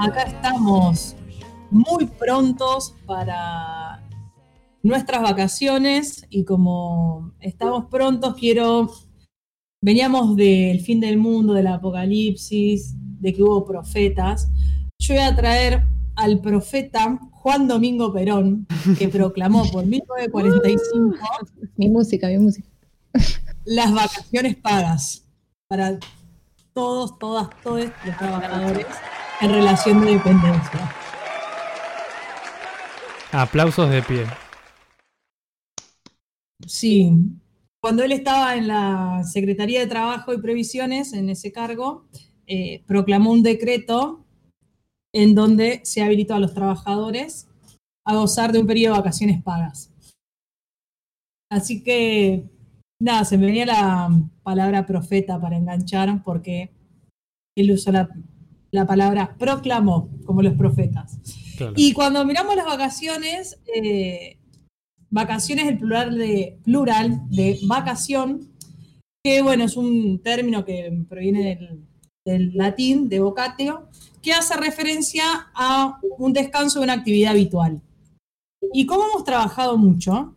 acá estamos muy prontos para nuestras vacaciones y como estamos prontos quiero, veníamos del fin del mundo, del apocalipsis, de que hubo profetas. Yo voy a traer al profeta Juan Domingo Perón, que proclamó por 1945 Mi música, mi música. las vacaciones pagas para todos, todas, todos los trabajadores en relación de dependencia. Aplausos de pie. Sí. Cuando él estaba en la Secretaría de Trabajo y Previsiones, en ese cargo, eh, proclamó un decreto en donde se habilitó a los trabajadores a gozar de un periodo de vacaciones pagas. Así que, nada, se me venía la palabra profeta para enganchar porque él usó la, la palabra proclamó, como los profetas. Claro. Y cuando miramos las vacaciones, eh, vacaciones el plural de, plural de vacación, que bueno, es un término que proviene del, del latín, de vocatio, que hace referencia a un descanso de una actividad habitual. Y como hemos trabajado mucho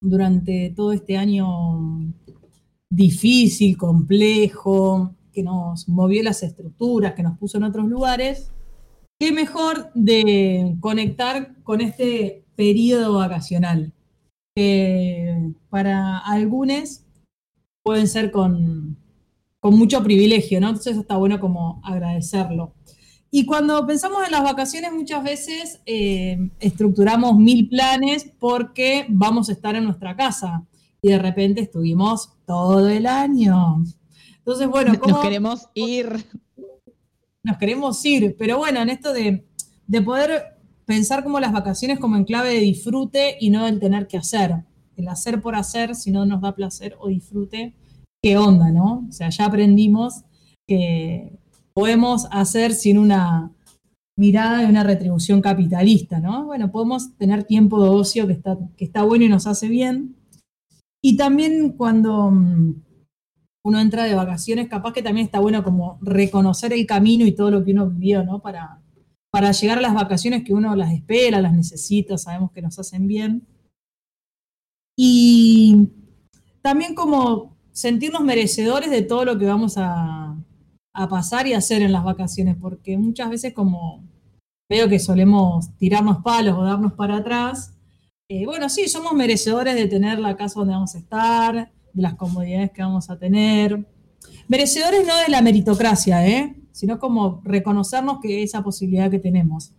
durante todo este año difícil, complejo, que nos movió las estructuras, que nos puso en otros lugares, qué mejor de conectar con este periodo vacacional, que para algunos pueden ser con, con mucho privilegio, ¿no? Entonces está bueno como agradecerlo. Y cuando pensamos en las vacaciones, muchas veces eh, estructuramos mil planes porque vamos a estar en nuestra casa y de repente estuvimos todo el año. Entonces, bueno, ¿cómo Nos queremos ir. nos queremos ir? Pero bueno, en esto de, de poder pensar como las vacaciones como en clave de disfrute y no del tener que hacer. El hacer por hacer, si no nos da placer o disfrute, qué onda, ¿no? O sea, ya aprendimos que podemos hacer sin una mirada de una retribución capitalista, ¿no? Bueno, podemos tener tiempo de ocio que está, que está bueno y nos hace bien. Y también cuando mm, uno entra de vacaciones, capaz que también está bueno como reconocer el camino y todo lo que uno vivió, ¿no? Para, para llegar a las vacaciones que uno las espera, las necesita, sabemos que nos hacen bien. Y también como sentirnos merecedores de todo lo que vamos a, pasar y hacer en las vacaciones, porque muchas veces como veo que solemos tirarnos palos o darnos para atrás, eh, bueno, sí, somos merecedores de tener la casa donde vamos a estar, de las comodidades que vamos a tener. Merecedores no de la meritocracia, ¿eh? sino como reconocernos que esa posibilidad que tenemos.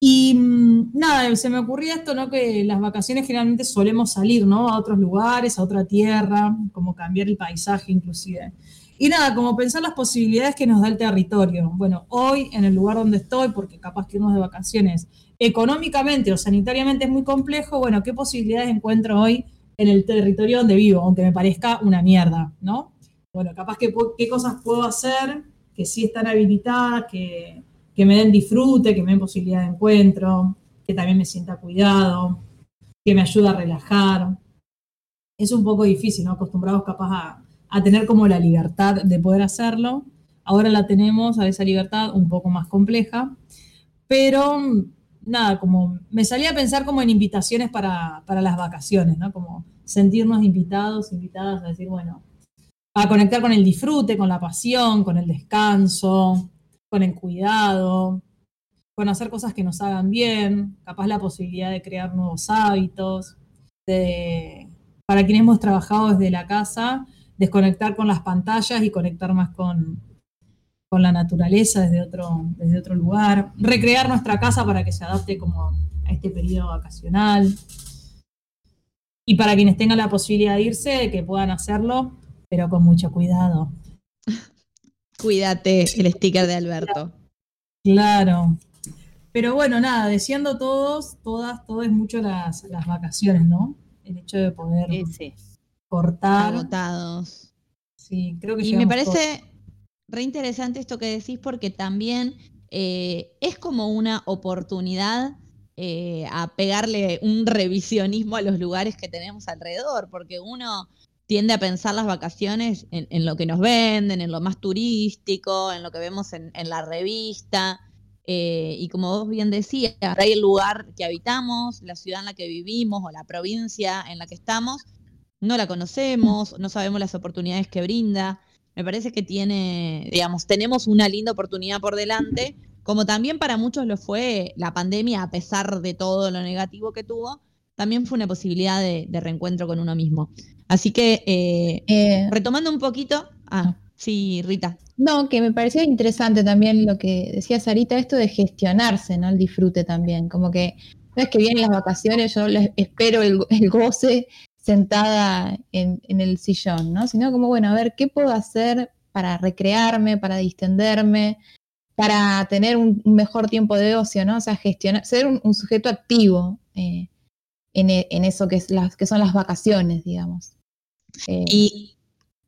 Y mm, nada, se me ocurría esto, ¿no? Que las vacaciones generalmente solemos salir, ¿no? A otros lugares, a otra tierra, como cambiar el paisaje inclusive. Y nada, como pensar las posibilidades que nos da el territorio. Bueno, hoy en el lugar donde estoy, porque capaz que irnos de vacaciones económicamente o sanitariamente es muy complejo, bueno, ¿qué posibilidades encuentro hoy en el territorio donde vivo? Aunque me parezca una mierda, ¿no? Bueno, capaz que qué cosas puedo hacer que sí están habilitadas, que, que me den disfrute, que me den posibilidad de encuentro, que también me sienta cuidado, que me ayude a relajar. Es un poco difícil, ¿no? Acostumbrados capaz a, a tener como la libertad de poder hacerlo. Ahora la tenemos, a esa libertad un poco más compleja, pero nada, como me salía a pensar como en invitaciones para, para las vacaciones, ¿no? Como sentirnos invitados, invitadas a decir, bueno, a conectar con el disfrute, con la pasión, con el descanso, con el cuidado, con hacer cosas que nos hagan bien, capaz la posibilidad de crear nuevos hábitos, de, para quienes hemos trabajado desde la casa, desconectar con las pantallas y conectar más con, con la naturaleza desde otro, desde otro lugar, recrear nuestra casa para que se adapte como a este periodo vacacional. Y para quienes tengan la posibilidad de irse, que puedan hacerlo, pero con mucho cuidado. Cuídate, el sticker de Alberto. Claro. Pero bueno, nada, deseando todos, todas, todos mucho las, las vacaciones, ¿no? El hecho de poder cortar. Agotados. Sí, creo que Y me parece re interesante esto que decís porque también eh, es como una oportunidad eh, a pegarle un revisionismo a los lugares que tenemos alrededor, porque uno tiende a pensar las vacaciones en, lo que nos venden, en lo más turístico, en lo que vemos en, en la revista. eh, y como vos bien decías, hay el lugar que habitamos, la ciudad en la que vivimos o la provincia en la que estamos, no la conocemos, no sabemos las oportunidades que brinda. Me parece que tiene, digamos, tenemos una linda oportunidad por delante, como también para muchos lo fue la pandemia, a pesar de todo lo negativo que tuvo, también fue una posibilidad de, de reencuentro con uno mismo. Así que, eh, Eh, retomando un poquito, ah, sí, Rita, No, que me pareció interesante también lo que decía Sarita, esto de gestionarse, ¿no? El disfrute también. Como que no es que vienen las vacaciones, yo les espero el, el goce sentada en, el sillón, ¿no? Sino como, bueno, a ver, ¿qué puedo hacer para recrearme, para distenderme, para tener un, mejor tiempo de ocio, ¿no? O sea, gestionar, ser un, sujeto activo eh, en, e- en eso que son las vacaciones, digamos. Eh, Y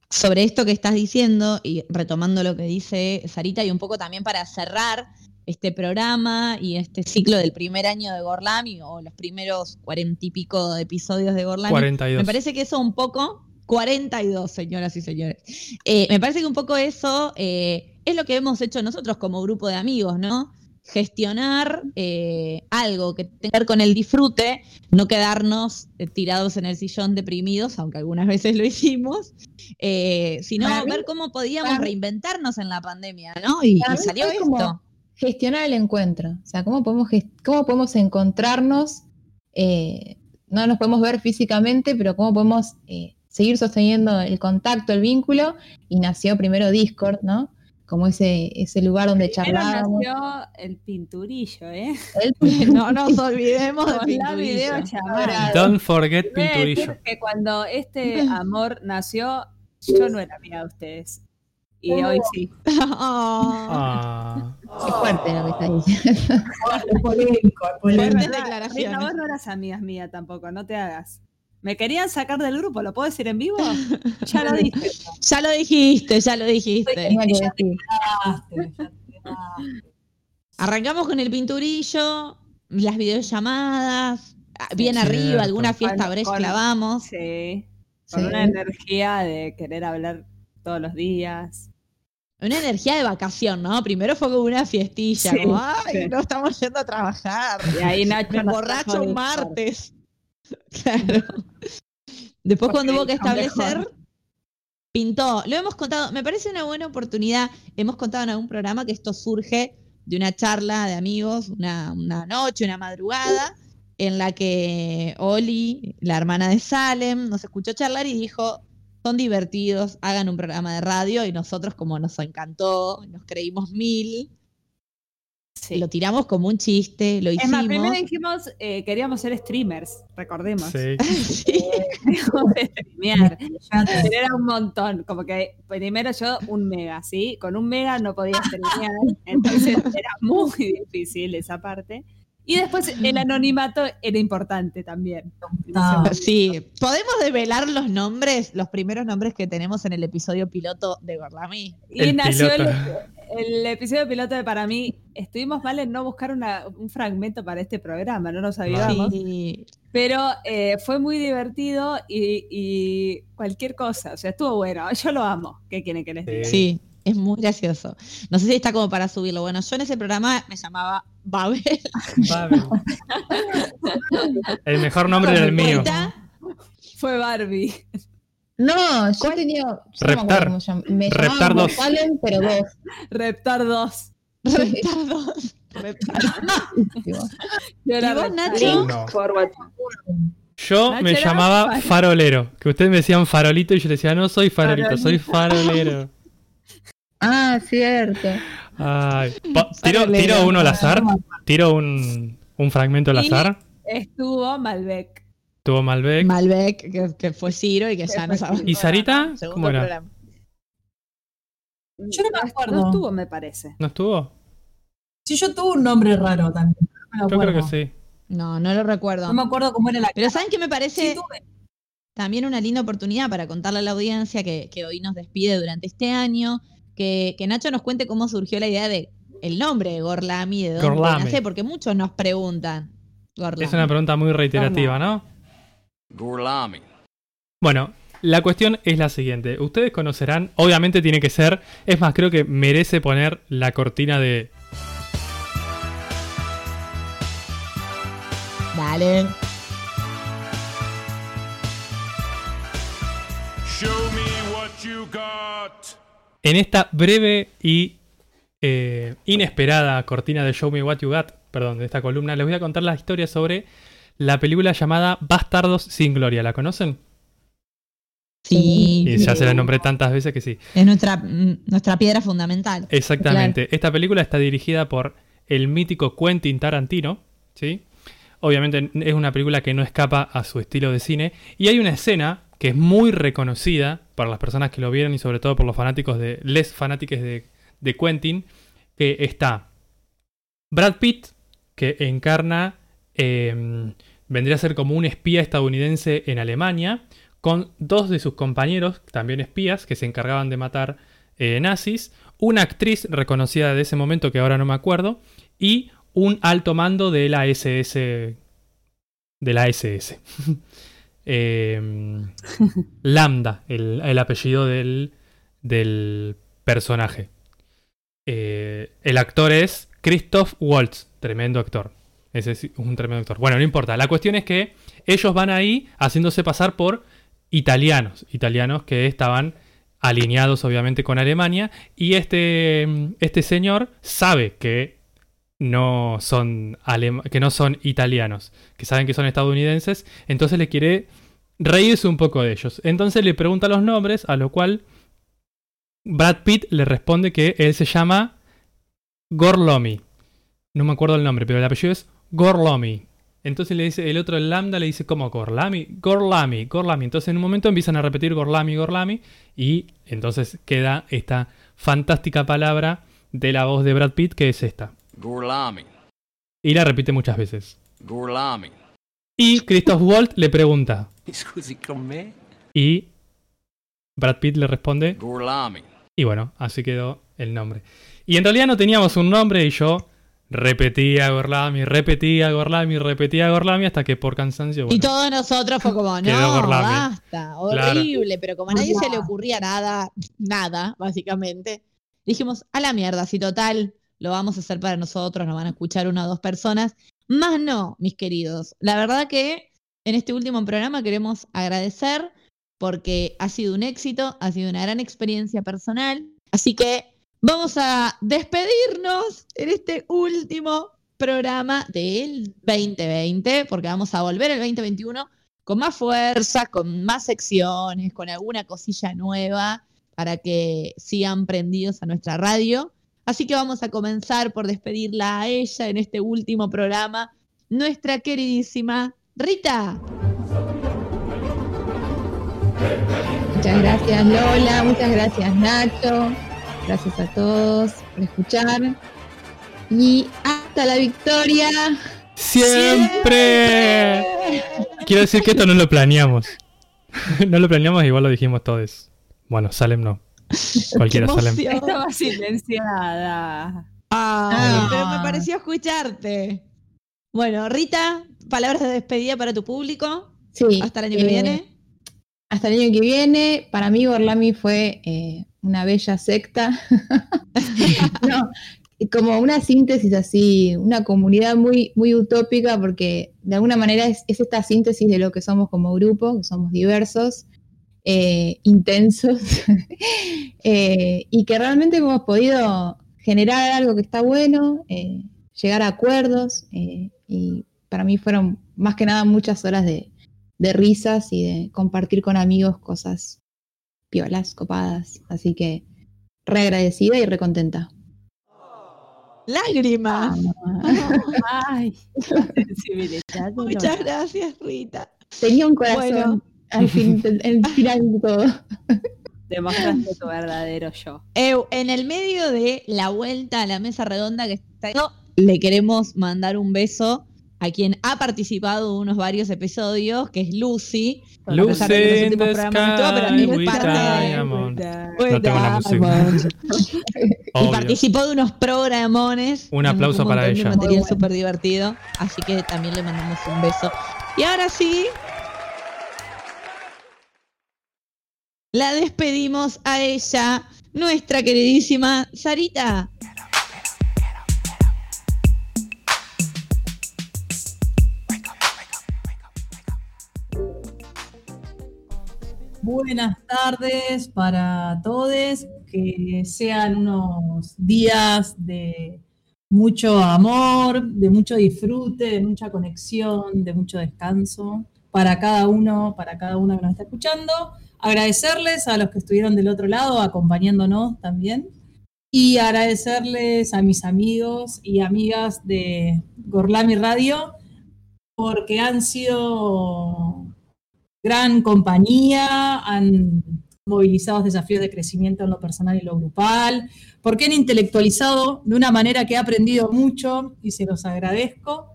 sobre esto que estás diciendo, y retomando lo que dice Sarita, y un poco también para cerrar este programa y este ciclo del primer año de Gorlami, o los primeros cuarenta y pico de episodios de Gorlami, 42. me parece que eso un poco, 42, señoras y señores, Eh, me parece que un poco eso eh, es lo que hemos hecho nosotros como grupo de amigos, ¿no? gestionar eh, algo que tenga que ver con el disfrute, no quedarnos eh, tirados en el sillón deprimidos, aunque algunas veces lo hicimos, eh, sino mí- ver cómo podíamos reinventarnos en la pandemia, ¿no? Y, salió esto. como gestionar el encuentro. O sea, cómo podemos, cómo podemos encontrarnos, eh, no nos podemos ver físicamente, pero cómo podemos eh, seguir sosteniendo el contacto, el vínculo. Y nació primero Discord, ¿no? Como ese, ese lugar donde charlábamos. nació el pinturillo, ¿eh? El- No nos olvidemos de Con la Pinturillo. videollamada. Don't forget Pinturillo. que cuando este amor nació, yo no era amiga de ustedes. Y hoy sí. Oh, Ah. Es fuerte lo que está diciendo. Es polémico, es polémico. Fuertes Rita, declaraciones. vos no eras amiga mía tampoco, no te hagas. ¿Me querían sacar del grupo? ¿Lo puedo decir en vivo? Ya lo dije. Ya lo dijiste, ya lo dijiste. Tenía que Ya te decir. quedaste, ya te quedaste. Arrancamos con el pinturillo, las videollamadas, ah, bien arriba, alguna fiesta brecha con- clavamos. Sí. Con Sí. una energía de querer hablar todos los días. Una energía de vacación, ¿no? Primero fue como una fiestilla, Sí, como, ay, sí. no estamos yendo a trabajar. Y ahí Nacho Me trajo un martes. Claro. Después cuando hubo que establecer, mejor. pintó. Lo hemos contado, me parece una buena oportunidad. Hemos contado en algún programa que esto surge de una charla de amigos, una, una noche, una madrugada, en la que Oli, la hermana de Salem, nos escuchó charlar y dijo, son divertidos, hagan un programa de radio y nosotros como nos encantó, nos creímos mil, Sí. lo tiramos como un chiste, lo Es hicimos. más, primero dijimos eh, queríamos ser streamers, recordemos. Sí. Sí. Streamear. Pero era un montón, como que primero yo un mega, ¿sí? Con un mega no podía streamear, entonces era muy difícil esa parte. Y después el anonimato era importante también. Ah. Sí, podemos develar los nombres, los primeros nombres que tenemos en el episodio piloto de Gorlami. Y El nació el, piloto. el episodio piloto de Para mí. Estuvimos mal en no buscar una- un fragmento para este programa, no nos avivamos. Sí. Pero eh, fue muy divertido y, y cualquier cosa. O sea, estuvo bueno. Yo lo amo. ¿Qué quieren que les diga? Sí, es muy gracioso. No sé si está como para subirlo. Bueno, yo en ese programa me llamaba Babel. Babel. El mejor nombre era el mío. Fue Barbie. No, yo tenía. yo no me acuerdo Reptar. cómo se llama. Me Reptar llamaban dos. Vocalen, pero dos. Reptar 2. Reptar dos. tipo. Yo era ¿Y vos, Reptar. Nacho? No. Yo Nacho me llamaba faro. farolero, que ustedes me decían farolito y yo les decía, no soy farolito, soy farolero. Ah, cierto. Ay, tiro, tiro uno al azar, tiro un, un fragmento al Y- azar. Estuvo Malbec. Tuvo Malbec. Malbec, que, que fue Ciro y que ya no sabemos. ¿Y Sarita? Segundo ¿Cómo era? programa. Yo no me acuerdo. No estuvo, me parece. ¿No estuvo? Sí, yo tuve un nombre raro también. No Yo creo que sí. No, no lo recuerdo. No me acuerdo cómo era la Pero ¿saben qué me parece? Sí, tuve. también una linda oportunidad para contarle a la audiencia que, que hoy nos despide durante este año, que, que Nacho nos cuente cómo surgió la idea de el nombre de Gorlami, de dónde Gorlami. nace, porque muchos nos preguntan. Gorlami. Es una pregunta muy reiterativa, ¿no? Gurlami. Bueno, la cuestión es la siguiente. Ustedes conocerán, obviamente tiene que ser, es más, creo que merece poner la cortina de... Dale. Show me what you got. En esta breve y eh, inesperada cortina de Show Me What You Got, perdón, de esta columna, les voy a contar la historia sobre la película llamada Bastardos sin Gloria. ¿La conocen? Sí. Y ya se la nombré tantas veces que sí. Es nuestra, mm, nuestra piedra fundamental. Exactamente. Esta película está dirigida por el mítico Quentin Tarantino, ¿sí? Obviamente es una película que no escapa a su estilo de cine. Y hay una escena que es muy reconocida para las personas que lo vieron y sobre todo por los fanáticos de. les fanáticos de, de Quentin. Que está Brad Pitt, que encarna. eh, vendría a ser como un espía estadounidense en Alemania. Con dos de sus compañeros, también espías, que se encargaban de matar eh, nazis. Una actriz reconocida de ese momento, que ahora no me acuerdo. Y un alto mando de la SS. De la SS. Eh, Lambda, el, el apellido del, del personaje. Eh, el actor es Christoph Waltz, tremendo actor. Ese es un tremendo actor. Bueno, no importa. La cuestión es que ellos van ahí haciéndose pasar por italianos. Italianos que estaban alineados obviamente con Alemania. Y este, este señor sabe que no son que no son italianos, que saben que son estadounidenses, entonces le quiere reírse un poco de ellos. Entonces le pregunta los nombres, a lo cual Brad Pitt le responde que él se llama Gorlomi. No me acuerdo el nombre, pero el apellido es Gorlomi. Entonces le dice, el otro, el lambda, le dice como Gorlami, Gorlami, Gorlami. Entonces en un momento empiezan a repetir Gorlami, Gorlami. Y entonces queda esta fantástica palabra de la voz de Brad Pitt, que es esta. Gurlami. Y la repite muchas veces. Gurlami. Y Christoph Waltz le pregunta. Scusi con me? Y Brad Pitt le responde. Gurlami. Y bueno, así quedó el nombre. Y en realidad no teníamos un nombre y yo repetía Gorlami, repetía Gorlami, repetía Gorlami hasta que por cansancio. Y bueno, todos nosotros fue como, no, basta, horrible, pero como a nadie se le ocurría nada, nada, básicamente, dijimos, a la mierda, si total, lo vamos a hacer para nosotros, nos van a escuchar una o dos personas. Más no, mis queridos. La verdad que en este último programa queremos agradecer porque ha sido un éxito, ha sido una gran experiencia personal. Así que vamos a despedirnos en este último programa del 2020, porque vamos a volver el 2021 con más fuerza, con más secciones, con alguna cosilla nueva para que sigan prendidos a nuestra radio. Así que vamos a comenzar por despedirla a ella en este último programa, nuestra queridísima Rita. Muchas gracias Lola, muchas gracias Nacho, gracias a todos por escuchar y hasta la victoria. ¡Siempre! Quiero decir que esto no lo planeamos. no lo planeamos, igual lo dijimos todos. Bueno, Salem no. Cualquiera, emoción. Estaba silenciada. Ay, Ah. pero me pareció escucharte. Bueno, Rita, palabras de despedida para tu público. Sí, Hasta el año que eh, viene. Hasta el año que viene, para mí Gorlami fue eh, una bella secta. no, como una síntesis así, una comunidad muy, muy utópica, porque de alguna manera es, es esta síntesis de lo que somos como grupo, que somos diversos, eh, intensos, eh, y que realmente hemos podido generar algo que está bueno, eh, llegar a acuerdos, eh, y para mí fueron más que nada muchas horas de, de risas y de compartir con amigos cosas piolas, copadas. Así que re agradecida y re contenta. Lágrimas. No. Muchas gracias, Rita. Tenía un corazón Bueno. Al, fin, al final de todo. Demostraste tu verdadero yo. Eu, en el medio de la vuelta a la mesa redonda que está le queremos mandar un beso a quien ha participado de unos varios episodios, que es Lucy. Lucy in últimos the pero sky es with parte de- diamond. With No tengo la música. Y participó de unos programones. Un aplauso un para ella. material bueno. súper divertido. Así que también le mandamos un beso. Y ahora sí. La despedimos a ella, nuestra queridísima Sarita. Buenas tardes para todos, que sean unos días de mucho amor, de mucho disfrute, de mucha conexión, de mucho descanso para cada uno, para cada uno que nos está escuchando. Agradecerles a los que estuvieron del otro lado acompañándonos también. Y agradecerles a mis amigos y amigas de Gorlami Radio porque han sido gran compañía, han movilizado desafíos de crecimiento en lo personal y lo grupal, porque han intelectualizado de una manera que he aprendido mucho y se los agradezco,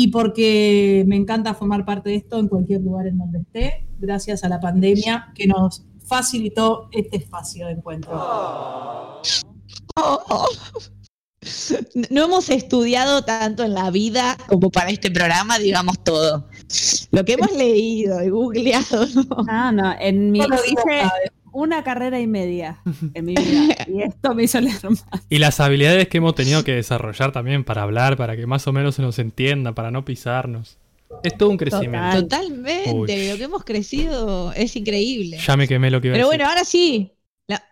y porque me encanta formar parte de esto en cualquier lugar en donde esté, gracias a la pandemia que nos facilitó este espacio de encuentro. Oh, oh. No hemos estudiado tanto en la vida como para este programa, digamos todo. Lo que hemos leído y googleado, ¿no? Ah, no, en mi No lo. Una carrera y media en mi vida. y esto me hizo leer más. Y las habilidades que hemos tenido que desarrollar también para hablar, para que más o menos se nos entienda, para no pisarnos. Es todo un crecimiento. Total. Totalmente, Uy. lo que hemos crecido es increíble. Ya me quemé lo que iba Pero a bueno, decir. ahora sí, la,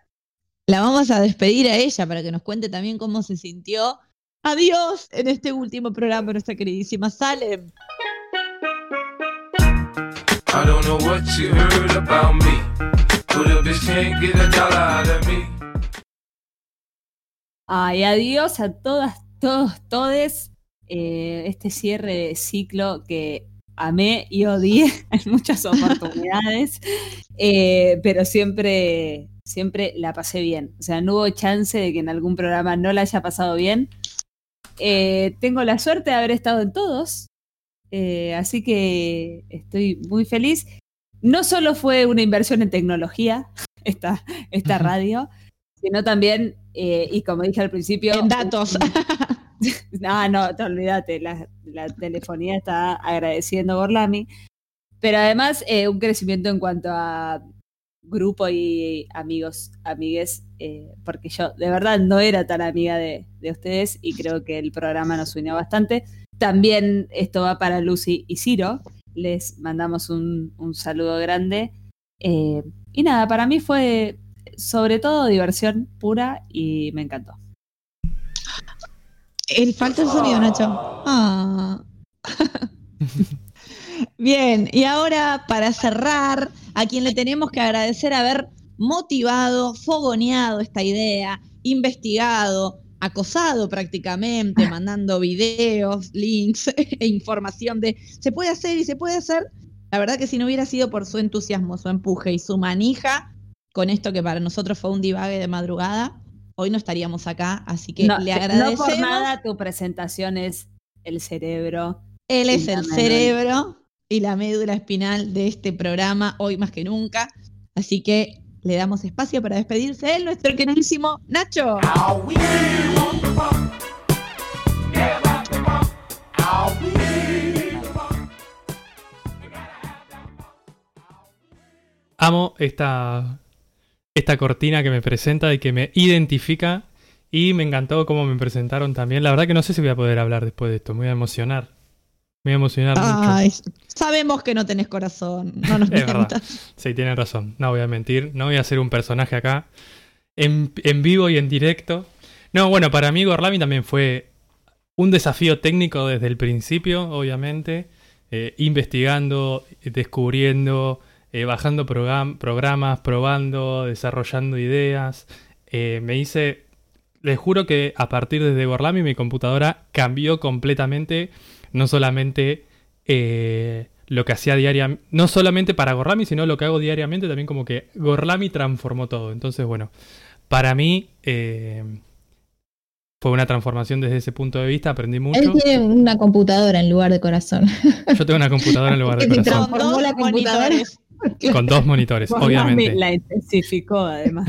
la vamos a despedir a ella para que nos cuente también cómo se sintió. Adiós en este último programa, nuestra queridísima Salem. I don't know what you heard about me, Ay, adiós a todas, todos, todes. Eh, este cierre de ciclo que amé y odié en muchas oportunidades, Eh, pero siempre, siempre la pasé bien. O sea, no hubo chance de que en algún programa no la haya pasado bien. Eh, tengo la suerte de haber estado en todos, así que estoy muy feliz. No solo fue una inversión en tecnología, esta, esta radio, sino también, eh, y como dije al principio, En datos. no, no, te olvídate, la, la telefonía está agradeciendo Gorlami, pero además eh, un crecimiento en cuanto a grupo y amigos, amigues, eh, porque yo de verdad no era tan amiga de, de ustedes y creo que el programa nos unió bastante. También esto va para Lucy y Ciro, les mandamos un, un saludo grande. Eh, y nada, para mí fue sobre todo diversión pura y me encantó. El falta el sonido, Nacho. Ah. Bien, y ahora para cerrar, a quien le tenemos que agradecer haber motivado, fogoneado esta idea, investigado, acosado prácticamente, mandando videos, links e información de se puede hacer y se puede hacer. La verdad que si no hubiera sido por su entusiasmo, su empuje y su manija con esto que para nosotros fue un divague de madrugada, hoy no estaríamos acá, así que no, le no agradecemos. por nada tu presentación es el cerebro. Él es el cerebro y la médula espinal de este programa, hoy más que nunca. Así que le damos espacio para despedirse de nuestro queridísimo Nacho. Amo esta, esta cortina que me presenta y que me identifica. Y me encantó cómo me presentaron también. La verdad que no sé si voy a poder hablar después de esto. Me voy a emocionar. Me voy a emocionar mucho. Ay, sabemos que no tenés corazón, no nos Es verdad. Sí, tienen razón. No voy a mentir. No voy a ser un personaje acá. En, en vivo y en directo. No, bueno, para mí Gorlami también fue un desafío técnico desde el principio, obviamente. Eh, investigando, descubriendo, eh, bajando program- programas, probando, desarrollando ideas. Eh, me hice. Les juro que a partir de Gorlami mi computadora cambió completamente. No solamente eh, lo que hacía diariamente, no solamente para Gorlami, sino lo que hago diariamente, también como que Gorlami transformó todo. Entonces, bueno, para mí eh, fue una transformación desde ese punto de vista, aprendí mucho. Él tiene una computadora en lugar de corazón. Yo tengo una computadora en lugar de corazón, Con transformó dos la computadora. monitores. con dos monitores, Gorlami obviamente. La intensificó además.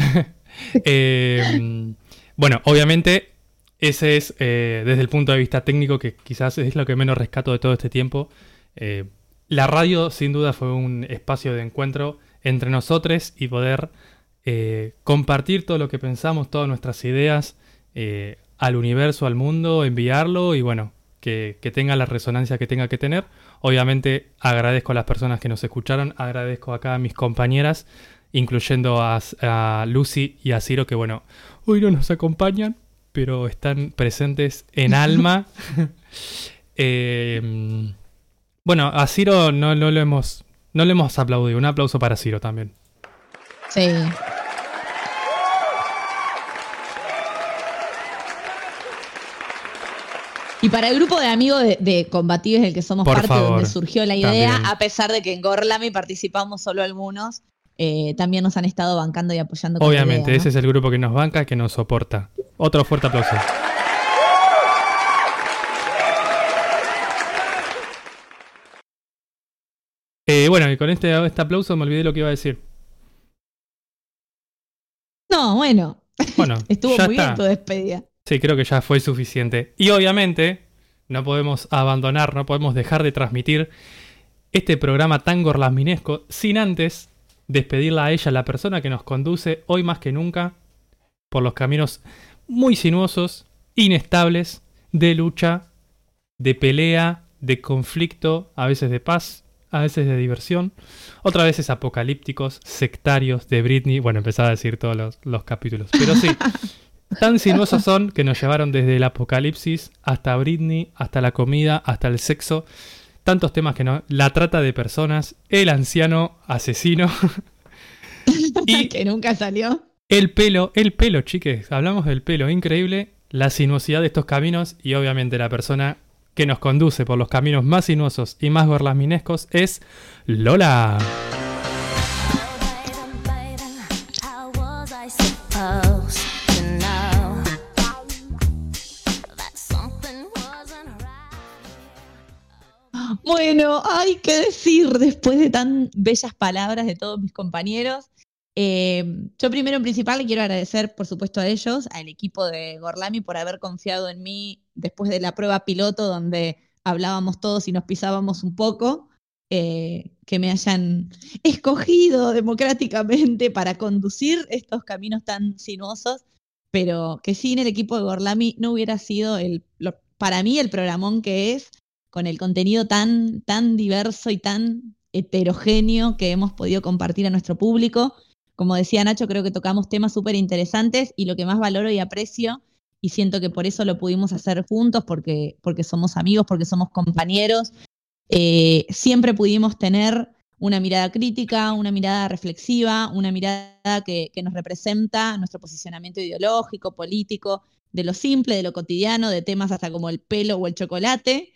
Eh, bueno, obviamente, ese es eh, desde el punto de vista técnico, que quizás es lo que menos rescato de todo este tiempo. Eh, la radio, sin duda, fue un espacio de encuentro entre nosotros y poder eh, compartir todo lo que pensamos, todas nuestras ideas al universo, al mundo, enviarlo y bueno, que, que tenga la resonancia que tenga que tener. Obviamente agradezco a las personas que nos escucharon, agradezco acá a mis compañeras, incluyendo a, a Lucy y a Ciro, que bueno, hoy no nos acompañan, pero están presentes en alma. Eh, bueno, a Ciro no, no lo hemos, no le hemos aplaudido. Un aplauso para Ciro también. Sí. Y para el grupo de amigos de, de combatives del que somos Por parte, favor, donde surgió la idea, también. a pesar de que en Gorlami participamos solo algunos, eh, también nos han estado bancando y apoyando. con Obviamente, idea, ¿no? ese es el grupo que nos banca, que nos soporta. Otro fuerte aplauso. Eh, bueno, y con este, este aplauso me olvidé lo que iba a decir. No, bueno, Bueno, estuvo muy está. bien tu despedida. Sí, creo que ya fue suficiente. Y obviamente, no podemos abandonar, no podemos dejar de transmitir este programa tan gorlasminesco sin antes despedirla a ella, la persona que nos conduce hoy más que nunca por los caminos muy sinuosos, inestables, de lucha, de pelea, de conflicto, a veces de paz, a veces de diversión, otras veces apocalípticos, sectarios, de Britney. Bueno, empezaba a decir todos los, los capítulos. Pero sí, tan sinuosos son que nos llevaron desde el apocalipsis hasta Britney, hasta la comida, hasta el sexo. Tantos temas que no. La trata de personas, el anciano asesino. y que nunca salió. el pelo, el pelo, chiques. Hablamos del pelo, increíble. La sinuosidad de estos caminos y obviamente la persona que nos conduce por los caminos más sinuosos y más gorlaminescos es Lola. Bueno, hay que decir después de tan bellas palabras de todos mis compañeros. eh, yo primero en principal le quiero agradecer, por supuesto, a ellos, al equipo de Gorlami por haber confiado en mí después de la prueba piloto donde hablábamos todos y nos pisábamos un poco, eh, que me hayan escogido democráticamente para conducir estos caminos tan sinuosos, pero que sin el equipo de Gorlami no hubiera sido el, para mí el programón que es, con el contenido tan, tan diverso y tan heterogéneo que hemos podido compartir a nuestro público. Como decía Nacho, creo que tocamos temas súper interesantes y lo que más valoro y aprecio, y siento que por eso lo pudimos hacer juntos, porque, porque somos amigos, porque somos compañeros, eh, siempre pudimos tener una mirada crítica, una mirada reflexiva, una mirada que, que nos representa nuestro posicionamiento ideológico, político, de lo simple, de lo cotidiano, de temas hasta como el pelo o el chocolate.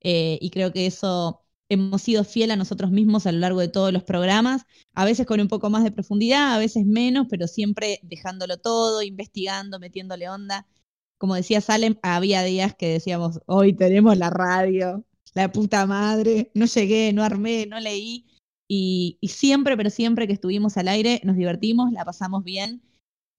Eh, y creo que eso hemos sido fiel a nosotros mismos a lo largo de todos los programas, a veces con un poco más de profundidad, a veces menos, pero siempre dejándolo todo, investigando, metiéndole onda. Como decía Salem, había días que decíamos, hoy tenemos la radio, la puta madre, no llegué, no armé, no leí. Y, y siempre, pero siempre que estuvimos al aire, nos divertimos, la pasamos bien.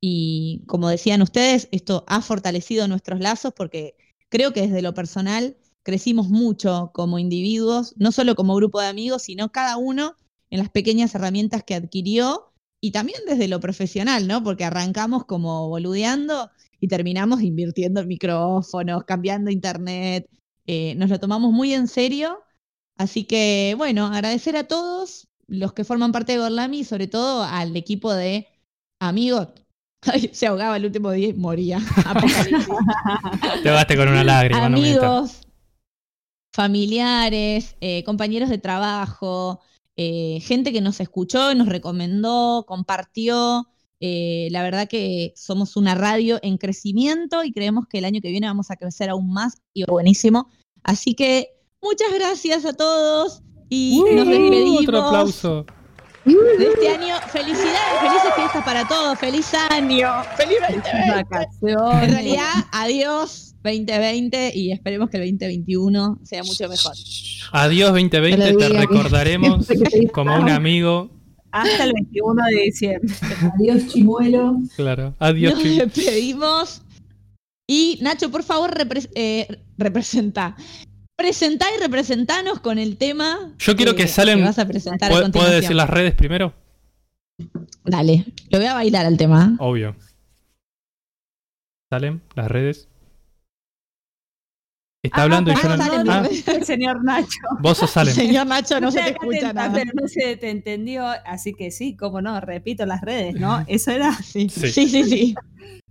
Y como decían ustedes, esto ha fortalecido nuestros lazos porque creo que desde lo personal crecimos mucho como individuos, no solo como grupo de amigos, sino cada uno en las pequeñas herramientas que adquirió y también desde lo profesional, ¿no? Porque arrancamos como boludeando y terminamos invirtiendo en micrófonos, cambiando internet, eh, nos lo tomamos muy en serio. Así que, bueno, agradecer a todos los que forman parte de Gorlami y sobre todo al equipo de amigos. Ay, se ahogaba el último día y moría. Te basta con una lágrima, amigos, familiares, eh, compañeros de trabajo, eh, gente que nos escuchó, nos recomendó, compartió. Eh, la verdad que somos una radio en crecimiento y creemos que el año que viene vamos a crecer aún más y buenísimo. Así que muchas gracias a todos y nos despedimos Uh, Otro aplauso. de este año. Felicidades, felices fiestas para todos. Feliz año. Feliz 2020. Vacaciones. En realidad, adiós 2020 y esperemos que el 2021 sea mucho mejor. Adiós 2020, Te recordaremos que como un amigo. Hasta el 21 de diciembre. Adiós, chimuelo. Claro, adiós. Nos Chim. despedimos. Y Nacho, por favor, repre- eh, representa. Presentá y representanos con el tema. Yo quiero que Salem- vas a presentar a ¿Puedo, puedo decir las redes primero? Dale, lo voy a bailar al tema. Obvio. Salem, las redes. Está Ah, hablando y yo no. Salem, Ah, El señor Nacho. vos sos Salem. Señor Nacho, no se te escucha nada. Pero no se te entendió, así que sí, cómo no, repito las redes, ¿no? Eso era. Sí, Sí. sí, sí. sí.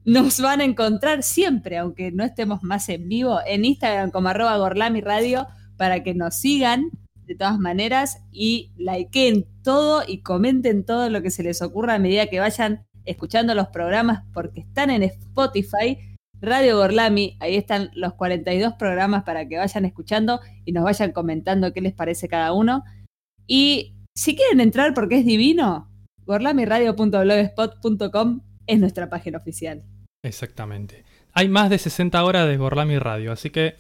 Nos van a encontrar siempre, aunque no estemos más en vivo, en Instagram como arroba Gorlami Radio, para que nos sigan de todas maneras y likeen todo y comenten todo lo que se les ocurra a medida que vayan escuchando los programas, porque están en Spotify, Radio Gorlami, ahí están los 42 programas para que vayan escuchando y nos vayan comentando qué les parece cada uno. Y si quieren entrar porque es divino, gorlamiradio.blogspot.com es nuestra página oficial. Exactamente. Hay más de 60 horas de Gorlami Radio, así que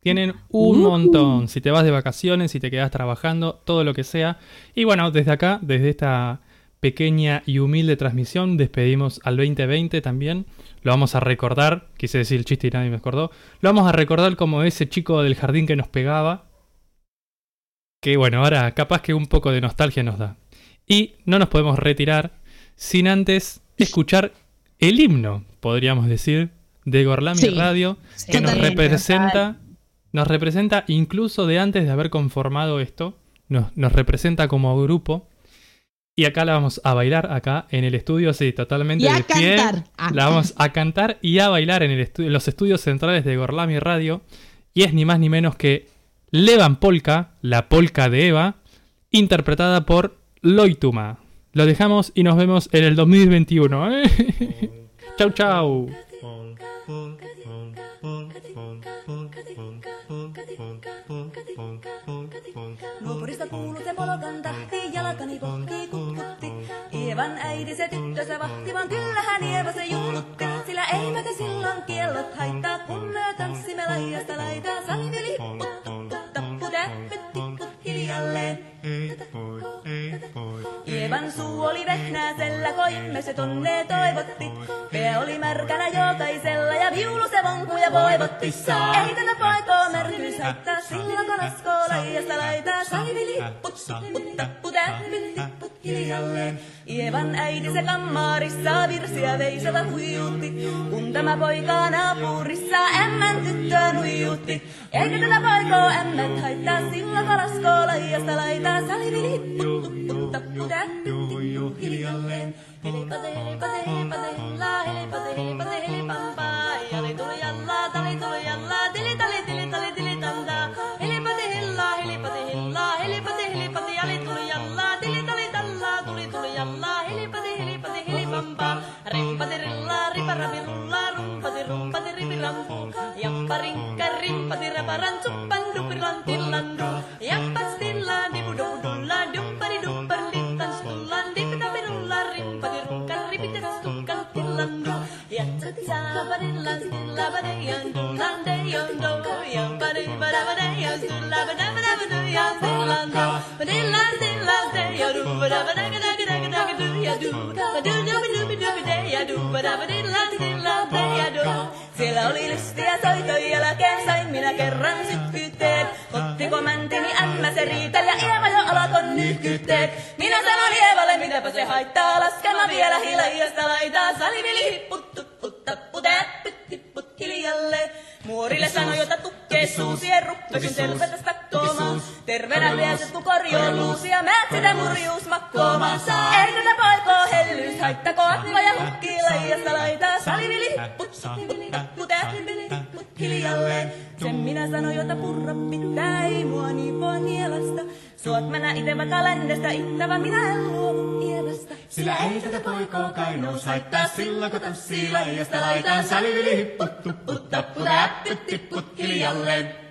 tienen un montón. Si te vas de vacaciones, si te quedas trabajando, todo lo que sea. Y bueno, desde acá, desde esta pequeña y humilde transmisión, despedimos al 2020 también. Lo vamos a recordar, quise decir el chiste y nadie me acordó. Lo vamos a recordar como ese chico del jardín que nos pegaba. Que bueno, ahora capaz que un poco de nostalgia nos da. Y no nos podemos retirar sin antes escuchar el himno, podríamos decir, de Gorlami Sí, Radio, que nos representa, nos representa incluso de antes de haber conformado esto, nos, nos representa como grupo. Y acá la vamos a bailar, acá en el estudio, sí, totalmente Y a de pie. cantar. Ah. La vamos a cantar y a bailar en, el estu- los estudios centrales de Gorlami Radio. Y es ni más ni menos que Levan Polka, la polka de Eva, interpretada por Loituma. Lo dejamos y nos vemos en el 2021. ¿eh? chau, chau. vaivan äiti se tyttönsä vahti, vaan kyllähän Eeva se julkka. Sillä ei meitä silloin kiellot haittaa, kun me tanssimme laidasta laitaan. Salmi lipput, tappu, tappu, täppyt, hiljalleen. Ievan suu oli vehnäisellä, koimme se tonne toivotti. Pää oli märkänä jokaisella ja viulu se vonkuja voivotti. Ei tätä poikoo märkyys haittaa, sillä kanasko laidasta laitaa. Salveli hipput, tupput, tapput, äppyt, tipput hiljalleen. Ievan äiti se kammarissa virsiä veisata huijutti. Kun tämä poika naapurissa ämmän tyttöön huijutti. Eikä tätä poikoo ämmät haittaa, sillä kalasko laijasta laitaa. Yang paling kering, pasti Hiljalleen. cepat, hilipase, hilipase, hillaa, yang pasti hilipampaa. don't. Siellä oli lystiä soitoja jälkeen sain minä kerran sykkyytteet. Ottiko mäntini ämmä se riitel ja Eeva jo alakon nyhkytteet. Minä sanon Eevalle, mitäpä se haittaa, laskema vielä hiljaista laitaa. Salivili put up with that pretty putty Muorille sanoi, jota tukkee suusien ruppesun tervetä stakkoomaan. Terveenä vieset kun korjoon luusia, määt sitä murjuus makkoomaan. Ei tätä poikoo hellyys, haittako atva ja hukki laijasta laitaa. Salivili hipput, tupput, tapput, äppyt, tipput hiljalle. Sen minä sanoin, jota purra pitää, ei mua voi nielasta. Suot mä ite vaikka ländestä, ittävä minä en luovu Ievasta. Sillä ei tätä poikoo kainous haittaa, silloin kun tanssii laijasta laitaan. Salivili hipput, tupput, tapput, äppyt, tyttiput hiljalleen.